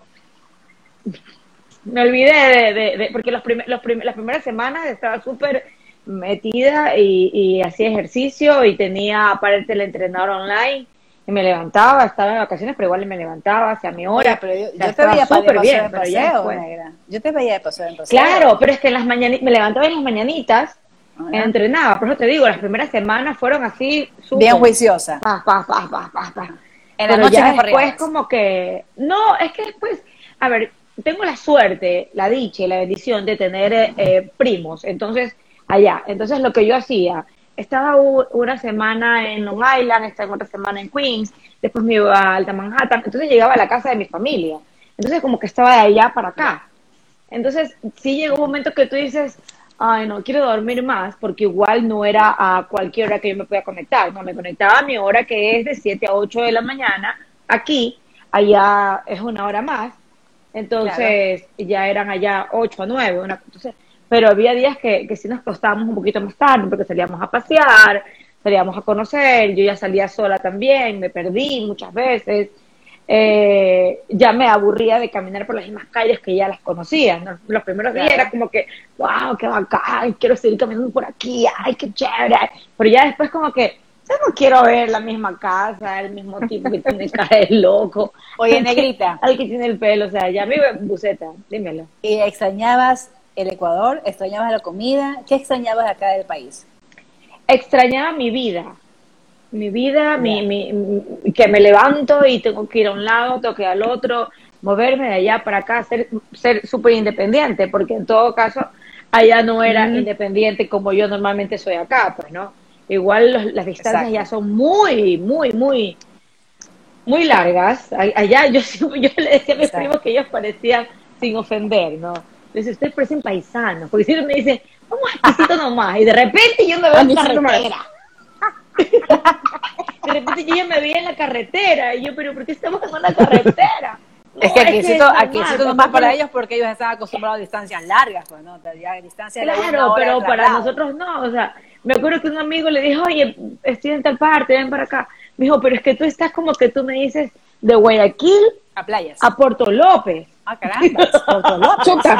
Me olvidé de, de, porque los los las primeras semanas estaba súper metida y, y hacía ejercicio y tenía aparte el entrenador online y me levantaba, estaba en vacaciones, pero igual me levantaba, hacia mi hora. pero yo, te veía súper bien, pero ya Yo te veía de paseo en paseo. Claro, pero es que en las mañanitas, me levantaba en las mañanitas, ah, entrenaba, por eso te digo, las primeras semanas fueron así súper. Bien juiciosa. Pa, pa, pa, pa, pa, pa. En la noche ya después como que, no, es que después, a ver, tengo la suerte, la dicha y la bendición de tener eh, primos, entonces, allá, entonces lo que yo hacía, estaba una semana en Long Island, estaba otra semana en Queens, después me iba a Alta Manhattan, entonces llegaba a la casa de mi familia. Entonces como que estaba de allá para acá. Entonces sí llegó un momento que tú dices, ay, no quiero dormir más, porque igual no era a cualquier hora que yo me podía conectar, no, me conectaba a mi hora que es de 7 a 8 de la mañana, aquí, allá es una hora más, entonces ya eran allá 8 a 9, una, entonces pero había días que, que sí nos costábamos un poquito más tarde porque salíamos a pasear, salíamos a conocer, yo ya salía sola también, me perdí muchas veces, eh, ya me aburría de caminar por las mismas calles que ya las conocía. Los primeros días era como que, wow, qué bacán, quiero seguir caminando por aquí, ay, qué chévere. Pero ya después como que, yo no quiero ver la misma casa, el mismo tipo que tiene cara de loco. Oye, negrita. Al que tiene el pelo, o sea, ya me buceta, dímelo. ¿Y extrañabas el Ecuador? ¿Extrañabas la comida? ¿Qué extrañabas acá del país? Extrañaba mi vida. Mi vida, mi, mi, que me levanto y tengo que ir a un lado, tengo que ir al otro, moverme de allá para acá, ser ser súper independiente, porque en todo caso allá no era independiente como yo normalmente soy acá, pues, ¿no? Igual las distancias ya son muy, muy, muy, muy largas. Allá yo, yo le decía a mis primos que ellos parecían sin ofender, ¿no? Les ustedes parecen paisanos, porque si me dice, vamos exquisito nomás, y de repente yo me veo en la carretera. de repente yo ya me veía en la carretera, y yo, pero ¿por qué estamos en una carretera? es que aquí sí es nomás para ellos porque ellos están acostumbrados a distancias largas, pues, ¿no? distancias claro, pero para nosotros no, o sea, me acuerdo que un amigo le dijo, oye, estoy en tal parte, ven para acá. Me dijo, pero es que tú estás como que tú me dices de Guayaquil a playas. A Puerto López. Ah, caramba, Puerto López.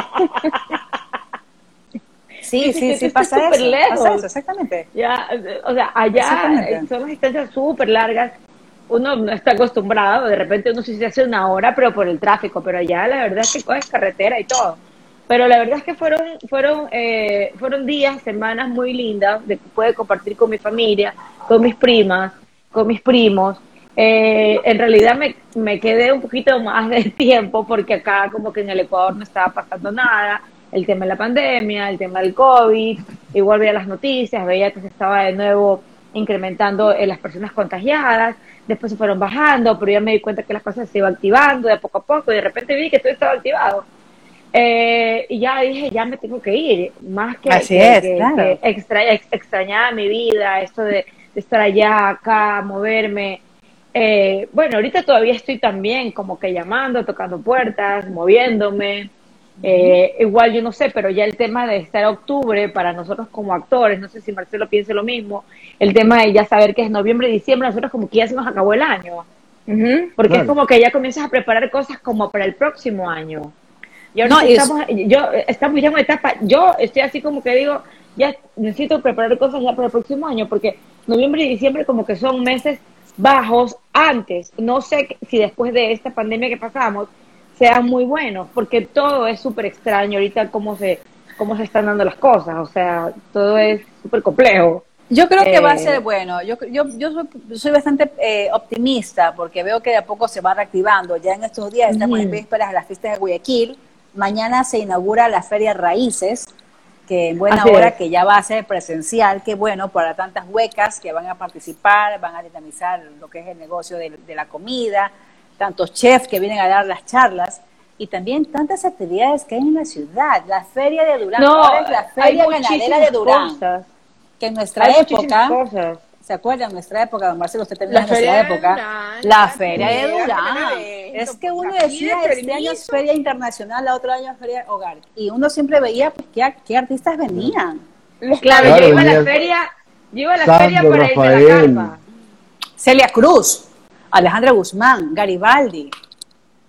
Sí, sí, sí, pasa, eso, lejos. exactamente. Ya, o sea, allá son las distancias súper largas. Uno no está acostumbrado, de repente uno sí se hace una hora, pero por el tráfico, pero allá la verdad es que coges carretera y todo. Pero la verdad es que fueron, fueron, eh, fueron días, semanas muy lindas de que pude compartir con mi familia, con mis primas, con mis primos. Eh, en realidad me, me, quedé un poquito más de tiempo porque acá como que en el Ecuador no estaba pasando nada, el tema de la pandemia, el tema del COVID, igual veía las noticias, veía que se estaba de nuevo incrementando en las personas contagiadas, después se fueron bajando, pero ya me di cuenta que las cosas se iban activando de poco a poco y de repente vi que todo estaba activado. Eh, y ya dije, ya me tengo que ir, más que, Así que, es, que- claro. que extra- ex- extrañaba mi vida, esto de, de estar allá, acá, moverme. Eh, bueno, ahorita todavía estoy también como que llamando, tocando puertas, moviéndome. Eh, igual yo no sé, pero ya el tema de estar octubre para nosotros como actores, no sé si Marcelo piense lo mismo, el tema de ya saber que es noviembre y diciembre, nosotros como que ya se nos acabó el año. Porque es como que ya comienzas a preparar cosas como para el próximo año. Y ahora No, es- estamos, yo, estamos ya en una etapa, yo estoy así como que digo, ya necesito preparar cosas ya para el próximo año, porque noviembre y diciembre como que son meses bajos antes. No sé si después de esta pandemia que pasamos sean muy buenos, porque todo es súper extraño ahorita cómo se, cómo se están dando las cosas, o sea, todo es súper complejo. Yo creo que va a Eh, ser bueno. Yo, yo, yo soy, soy bastante eh, optimista porque veo que de a poco se va reactivando. Ya en estos días estamos en Ujú. vísperas de las fiestas de Guayaquil. Mañana se inaugura la Feria Raíces, que en buena Así hora es. que ya va a ser presencial. Qué bueno para tantas huecas que van a participar, van a dinamizar lo que es el negocio de, de la comida, tantos chefs que vienen a dar las charlas. Y también tantas actividades que hay en la ciudad. La Feria de Durán, ahora es la Feria Ganadera de Durán, cosas. que en nuestra Hay época. ¿Se acuerdan? En nuestra época, don Marcelo, usted tenía La en nuestra feria de época. Durán, la la feria de Durán. De Es que uno decía, de este año es feria internacional, la otro año es feria hogar. Y uno siempre veía pues, qué, qué artistas venían. Los Claro, Claro, yo iba a la feria, yo iba a la Sandro, feria para a Rafael. la carpa. Celia Cruz, Alejandra Guzmán, Garibaldi.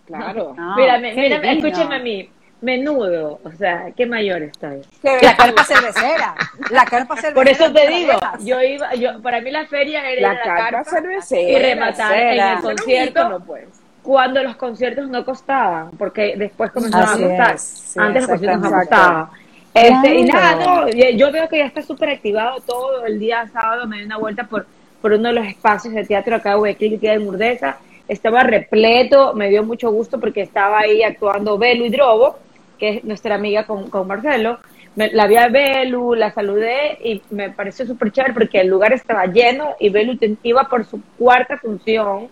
Claro. No, mírame, mírame, divino. escúchame a mí. Menudo, o sea, qué mayor estoy. La carpa cervecera. La carpa cervecera. Por eso te de digo, yo iba, yo, para mí la feria era ir La la carpa carpa cervecera. y rematar en el concierto ícono, pues. Cuando los conciertos no costaban, porque después comenzaron Así a costar. es, sí, Antes los conciertos no costaban. Este, y nada, no, y- yo veo que ya está súper activado todo. El día sábado me di una vuelta por, por uno de los espacios de teatro acá de que queda en Murdesa. Estaba repleto, me dio mucho gusto porque estaba ahí actuando Belu y Drobo, que es nuestra amiga con, con Marcelo. Me- la vi a Belu, la saludé y me pareció súper chévere porque el lugar estaba lleno y Belu iba por su cuarta función.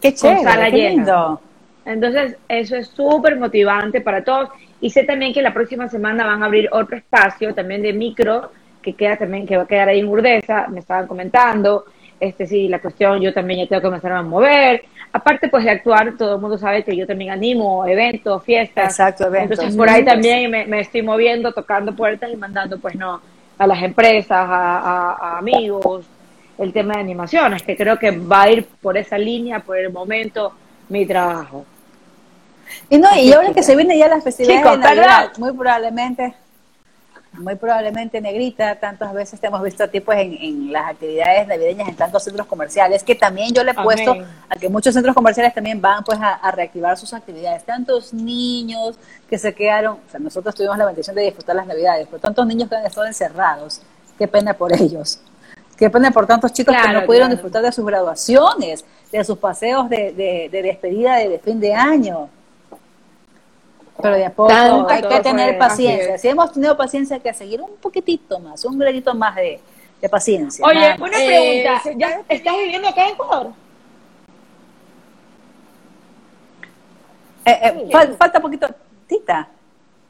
Qué chévere, sala qué llena. lindo. Entonces, eso es súper motivante para todos. Y sé también que la próxima semana van a abrir otro espacio también de micro, que queda también, que va a quedar ahí en Urdesa, me estaban comentando. Este sí, la cuestión, yo también ya tengo que comenzar a mover. Aparte, pues de actuar, todo el mundo sabe que yo también animo eventos, fiestas. Exacto, eventos. Entonces, por ahí también me, me estoy moviendo, tocando puertas y mandando, pues no, a las empresas, a, a- a amigos, el tema de animaciones, que creo que va a ir por esa línea, por el momento, mi trabajo. Y no, y ahora que- se vienen ya las festividades Chicos, de Navidad, ¿verdad? muy probablemente, muy probablemente negrita, tantas veces te hemos visto a ti pues en, en las actividades navideñas en tantos centros comerciales, que también yo le he Amén. puesto a que muchos centros comerciales también van pues a, a reactivar sus actividades, tantos niños que se quedaron, o sea, nosotros tuvimos la bendición de disfrutar las navidades, pero tantos niños que han estado encerrados, qué pena por ellos. Qué pena por tantos chicos que no pudieron claro. disfrutar de sus graduaciones, de sus paseos de, de- de despedida de, de fin de año. Pero de a poco Tanto hay que tener paciencia. Si hemos tenido paciencia, hay que seguir un poquitito más, un granito más de, de paciencia. Oye, una Eh, pregunta. ¿Ya está estás viviendo acá en Ecuador? Eh, eh, fal- falta poquito. Tita,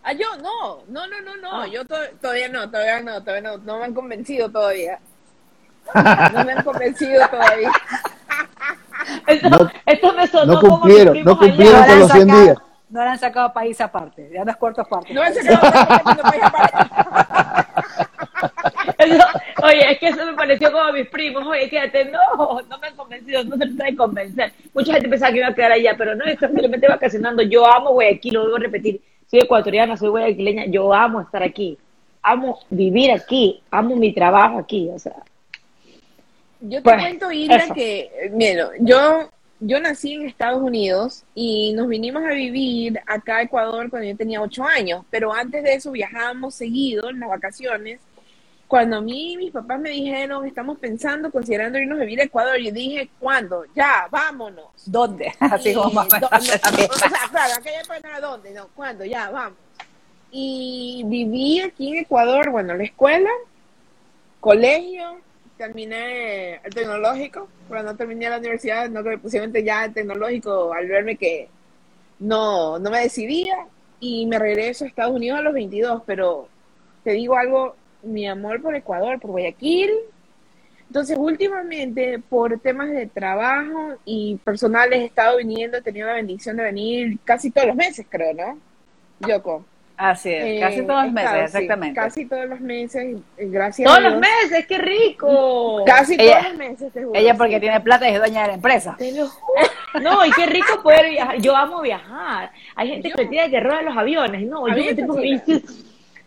Ah, yo no, no, no, no, no, Ah. yo to- todavía no, todavía no, todavía no, no me han convencido todavía. No me han convencido todavía. Esto, No- esto me sonó no como cumplieron, primos no cumplieron allá. con los 100 días. no le han sacado país aparte, ya no es cuartos partes. No me han sacado cuando voy a parar. Eso- oye, es que eso me pareció como a mis primos. Oye, quédate. No, no me han convencido, no se trata de convencer. Mucha gente pensaba que iba a quedar allá, pero no, estoy simplemente vacacionando. Yo amo Guayaquil, lo debo repetir. Soy ecuatoriana, soy guayaquileña. Yo amo estar aquí. Amo vivir aquí. Amo mi trabajo aquí. O sea, Yo te Pues, cuento, eso. que, mira, yo, yo nací en Estados Unidos y nos vinimos a vivir acá a Ecuador cuando yo tenía ocho años, pero antes de eso viajábamos seguido en las vacaciones. Cuando a mí mis papás me dijeron, estamos pensando, considerando irnos a vivir a Ecuador, yo dije, ¿cuándo? Ya, vámonos. ¿Dónde? Así Y como no, o sea, claro, aquella era dónde, no, ¿cuándo? Ya, vamos. Y viví aquí en Ecuador, bueno, la escuela, colegio, terminé el tecnológico, cuando terminé la universidad, no que posiblemente ya el tecnológico, al verme que no, no me decidía, y me regreso a Estados Unidos a los 22, pero te digo algo, mi amor por Ecuador, por Guayaquil. Entonces, últimamente, por temas de trabajo y personales, he estado viniendo, he tenido la bendición de venir casi todos los meses, creo, ¿no? Yoko. Así es, casi todos los meses, exactamente. casi todos los meses, gracias Todos los meses, qué rico. Casi todos los meses, te juro. Ella porque tiene plata y es dueña de la empresa. No, y qué rico poder viajar. Yo amo viajar. Hay gente que tiene que robar los aviones. No, yo me tengo que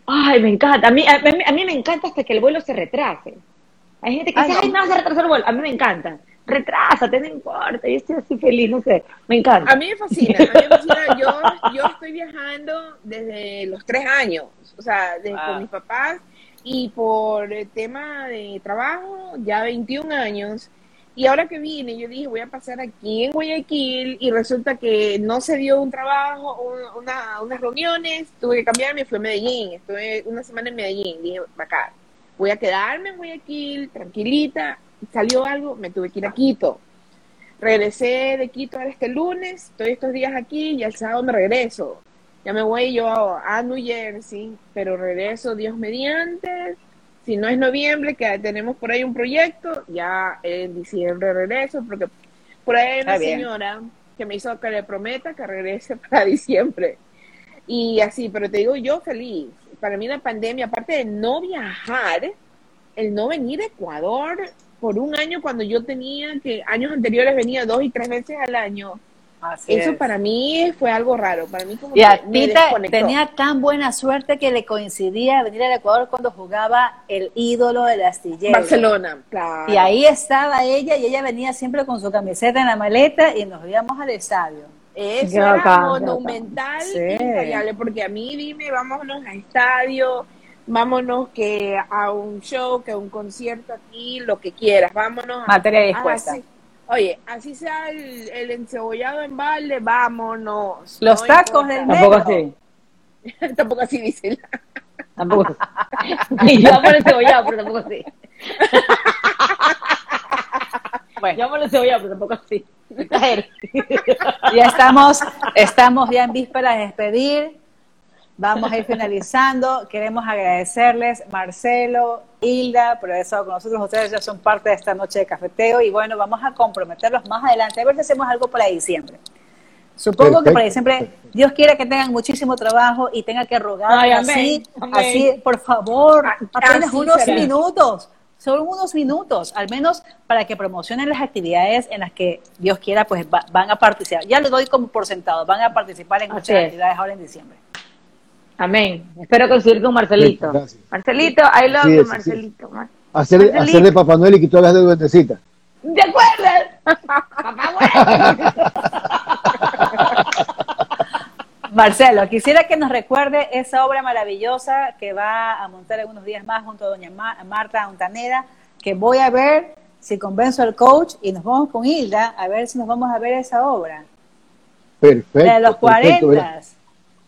Ay, me encanta. A mí, a, mí, me encanta hasta que el vuelo se retrase. Hay gente que dice, ay, no, se retrasa el vuelo. A mí me encanta retrásate, no importa, yo estoy así feliz, no sé, me encanta. A mí me fascina, a mí me fascina. Yo, yo estoy viajando desde los tres años, o sea, desde con mis papás y por el tema de trabajo, ya 21 años. Y ahora que vine, yo dije, voy a pasar aquí en Guayaquil y resulta que no se dio un trabajo, una, unas reuniones, tuve que cambiarme, fui a Medellín, estuve una semana en Medellín, dije, acá, voy a quedarme en Guayaquil, tranquilita, salió algo, me tuve que ir a Quito. Regresé de Quito este lunes, estoy estos días aquí y el sábado me regreso. Ya me voy yo a, New Jersey, pero regreso Dios mediante. Si no es noviembre, que tenemos por ahí un proyecto, ya en diciembre regreso, porque por ahí hay una señora que me hizo que le prometa que regrese para diciembre. Y así, pero te digo yo feliz. Para mí la pandemia, aparte de no viajar, el no venir a Ecuador por un año cuando yo tenía que años anteriores venía dos y tres veces al año. Eso para mí fue algo raro, para mí como y a tenía tan buena suerte que le coincidía venir al Ecuador cuando jugaba el ídolo del astillero. Barcelona, claro. Y ahí estaba ella y ella venía siempre con su camiseta en la maleta y nos íbamos al estadio. Eso era monumental, porque a mí dime, vámonos al estadio, vámonos que a un show, que a un concierto aquí, lo que quieras, vámonos. Materia dispuesta. oye, así sea el, el, encebollado en balde, vámonos. Los tacos del Tampoco así. tampoco así dice. Tampoco así. yo amo el encebollado, pero tampoco así. bueno. Yo amo el encebollado, pero tampoco así. ya estamos, estamos ya en vísperas de despedir Vamos a ir finalizando. Queremos agradecerles, Marcelo, Hilda, por haber estado con nosotros. Ustedes ya son parte de esta noche de cafeteo y bueno, vamos a comprometerlos más adelante. A ver si hacemos algo para diciembre. Supongo que para diciembre Dios quiere que tengan muchísimo trabajo y tenga que rogar así, así, por favor, apenas unos minutos. Solo unos minutos, al menos para que promocionen las actividades en las que Dios quiera, pues van a participar. Ya les doy como por sentado, van a participar en muchas actividades ahora en diciembre. Amén. Espero coincidir con Marcelito. Marcelito, I love you, Marcelito. Hacer, hacer de Papá Noel y que tú hagas de duendecita. ¿De acuerdo? Papá Marcelo, quisiera que nos recuerde esa obra maravillosa que va a montar en unos días más junto a doña Marta Ontanera, que voy a ver si convenzo al coach y nos vamos con Hilda a ver si nos vamos a ver esa obra. Perfecto. de los 40.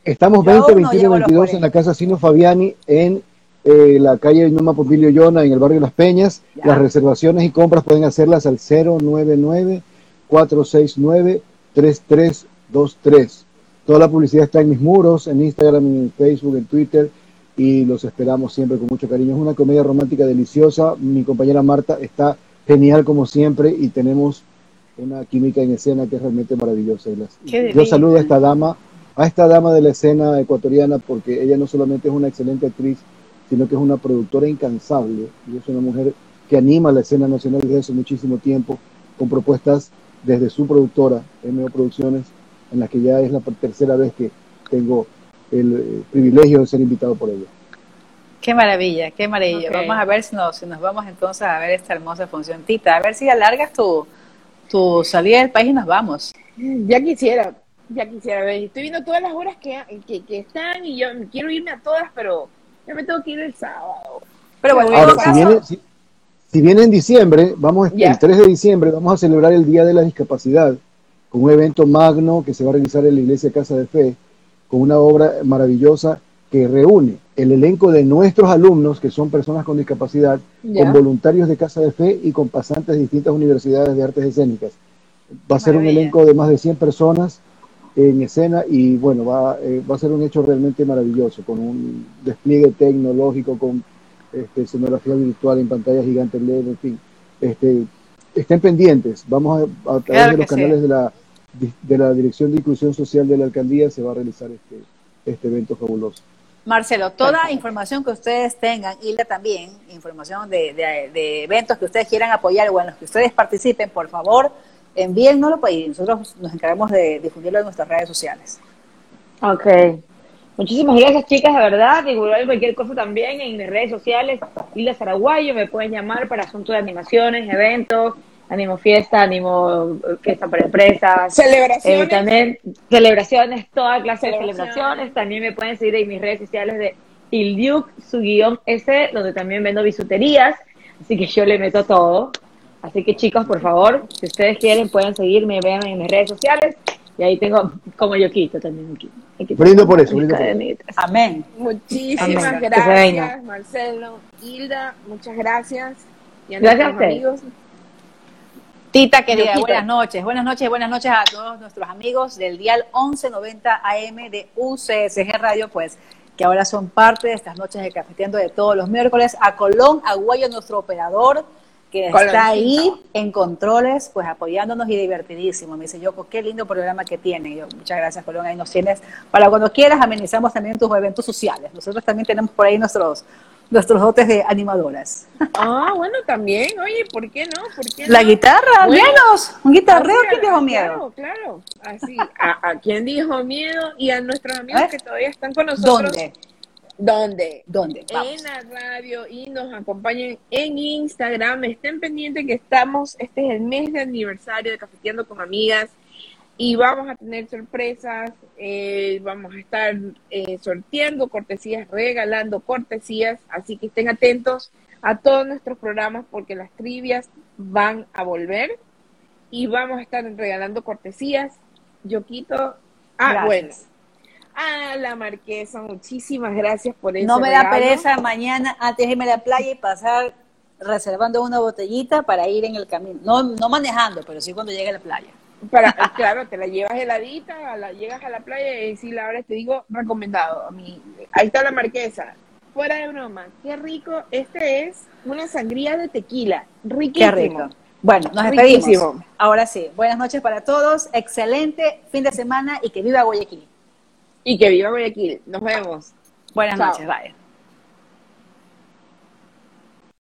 Estamos 20, 21 22 en la casa Sino Fabiani en eh, la calle Numa Pompilio Yona en el barrio Las Peñas. Las reservaciones y compras pueden hacerlas al 099-469-3323. Toda la publicidad está en mis muros, en Instagram, en Facebook, en Twitter y los esperamos siempre con mucho cariño. Es una comedia romántica deliciosa. Mi compañera Marta está genial como siempre y tenemos una química en escena que es realmente maravillosa. Yo saludo a esta dama a esta dama de la escena ecuatoriana porque ella no solamente es una excelente actriz, sino que es una productora incansable y es una mujer que anima la escena nacional desde hace muchísimo tiempo con propuestas desde su productora, MO Producciones, en la que ya es la tercera vez que tengo el eh, privilegio de ser invitado por ella. Qué maravilla, qué maravilla. Vamos a ver si nos, si nos vamos entonces a ver esta hermosa función. Tita, a ver si alargas tu, tu salida del país y nos vamos. Ya quisiera, ya quisiera ver, estoy viendo todas las horas que, que, están y yo quiero irme a todas, pero ya me tengo que ir el sábado. Pero bueno, si, viene, si, viene, en diciembre, vamos el 3 de diciembre, vamos a celebrar el Día de la Discapacidad con un evento magno que se va a realizar en la Iglesia Casa de Fe, con una obra maravillosa que reúne el elenco de nuestros alumnos, que son personas con discapacidad, con voluntarios de Casa de Fe y con pasantes de distintas universidades de artes escénicas. Va a ser un elenco de más de 100 personas en escena y bueno, va, eh, va a ser un hecho realmente maravilloso, con un despliegue tecnológico, con este, escenografía virtual en pantalla gigante LED, en fin. Este, estén pendientes, vamos a, a través de los canales de la, de la Dirección de Inclusión Social de la Alcaldía se va a realizar este, este evento fabuloso. Marcelo, toda información que ustedes tengan, Hilda también, información de, de, eventos que ustedes quieran apoyar o en los que ustedes participen, por favor, envíennoslo y nosotros nos encargamos de difundirlo en nuestras redes sociales. Ok. Muchísimas gracias, chicas, de verdad. Y cualquier cosa también en mis redes sociales. Hilda Zaraguayo, me pueden llamar para asuntos de animaciones, eventos, animo fiesta, animo eh, fiesta para empresas. Celebraciones. Eh, también celebraciones, toda clase de celebraciones. También me pueden seguir en mis redes sociales de Ilduke, su guion S, donde también vendo bisuterías. Así que yo le meto todo. Así que chicos, por favor, si ustedes quieren, pueden seguirme, vean en mis redes sociales. Y ahí tengo como yo quito también aquí. brindo por eso, brindo Amén. Muchísimas gracias, Marcelo, Hilda, muchas gracias. Y a gracias a amigos. Tita querida, buenas noches, buenas noches, buenas noches a todos nuestros amigos del dial 1190 AM de UCSG Radio, pues que ahora son parte de estas noches de cafeteando de todos los miércoles, a Colón Aguayo, nuestro operador, que está ahí en controles, pues apoyándonos y divertidísimo. Me dice Yoko, qué lindo programa que tiene. Yo, muchas gracias, Colón, ahí nos tienes. Para cuando quieras, amenizamos también tus eventos sociales. Nosotros también tenemos por ahí nuestros nuestros dotes de animadoras. Ah, bueno, también, oye, ¿por qué no? ¿Por qué La guitarra, menos, un guitarreo, ¿quién dijo miedo? Claro, claro, así, a, a quién dijo miedo y a nuestros amigos que todavía están con nosotros. ¿Dónde? ¿Dónde? ¿Dónde? En la radio y nos acompañen en Instagram. Estén pendientes que estamos, este es el mes de aniversario de Cafeteando con Amigas y vamos a tener sorpresas, eh, vamos a estar eh, sorteando cortesías, regalando cortesías, así que estén atentos a todos nuestros programas porque las trivias van a volver y vamos a estar regalando cortesías. Yo quito, ah, bueno, a la marquesa, muchísimas gracias por eso. No me da pereza mañana antes de irme a la playa y pasar reservando una botellita para ir en el camino, no, no manejando, pero sí cuando llegue a la playa. Para, claro, te la llevas heladita, la, llegas a la playa y si la hora te digo, recomendado. A mí, ahí está la marquesa. Fuera de broma, qué rico. Este es una sangría de tequila. Riquísimo. Qué rico. Bueno, nos despedimos. Ahora sí, buenas noches para todos. Excelente fin de semana y que viva Guayaquil. Y que viva Guayaquil. Nos vemos. Buenas noches, bye.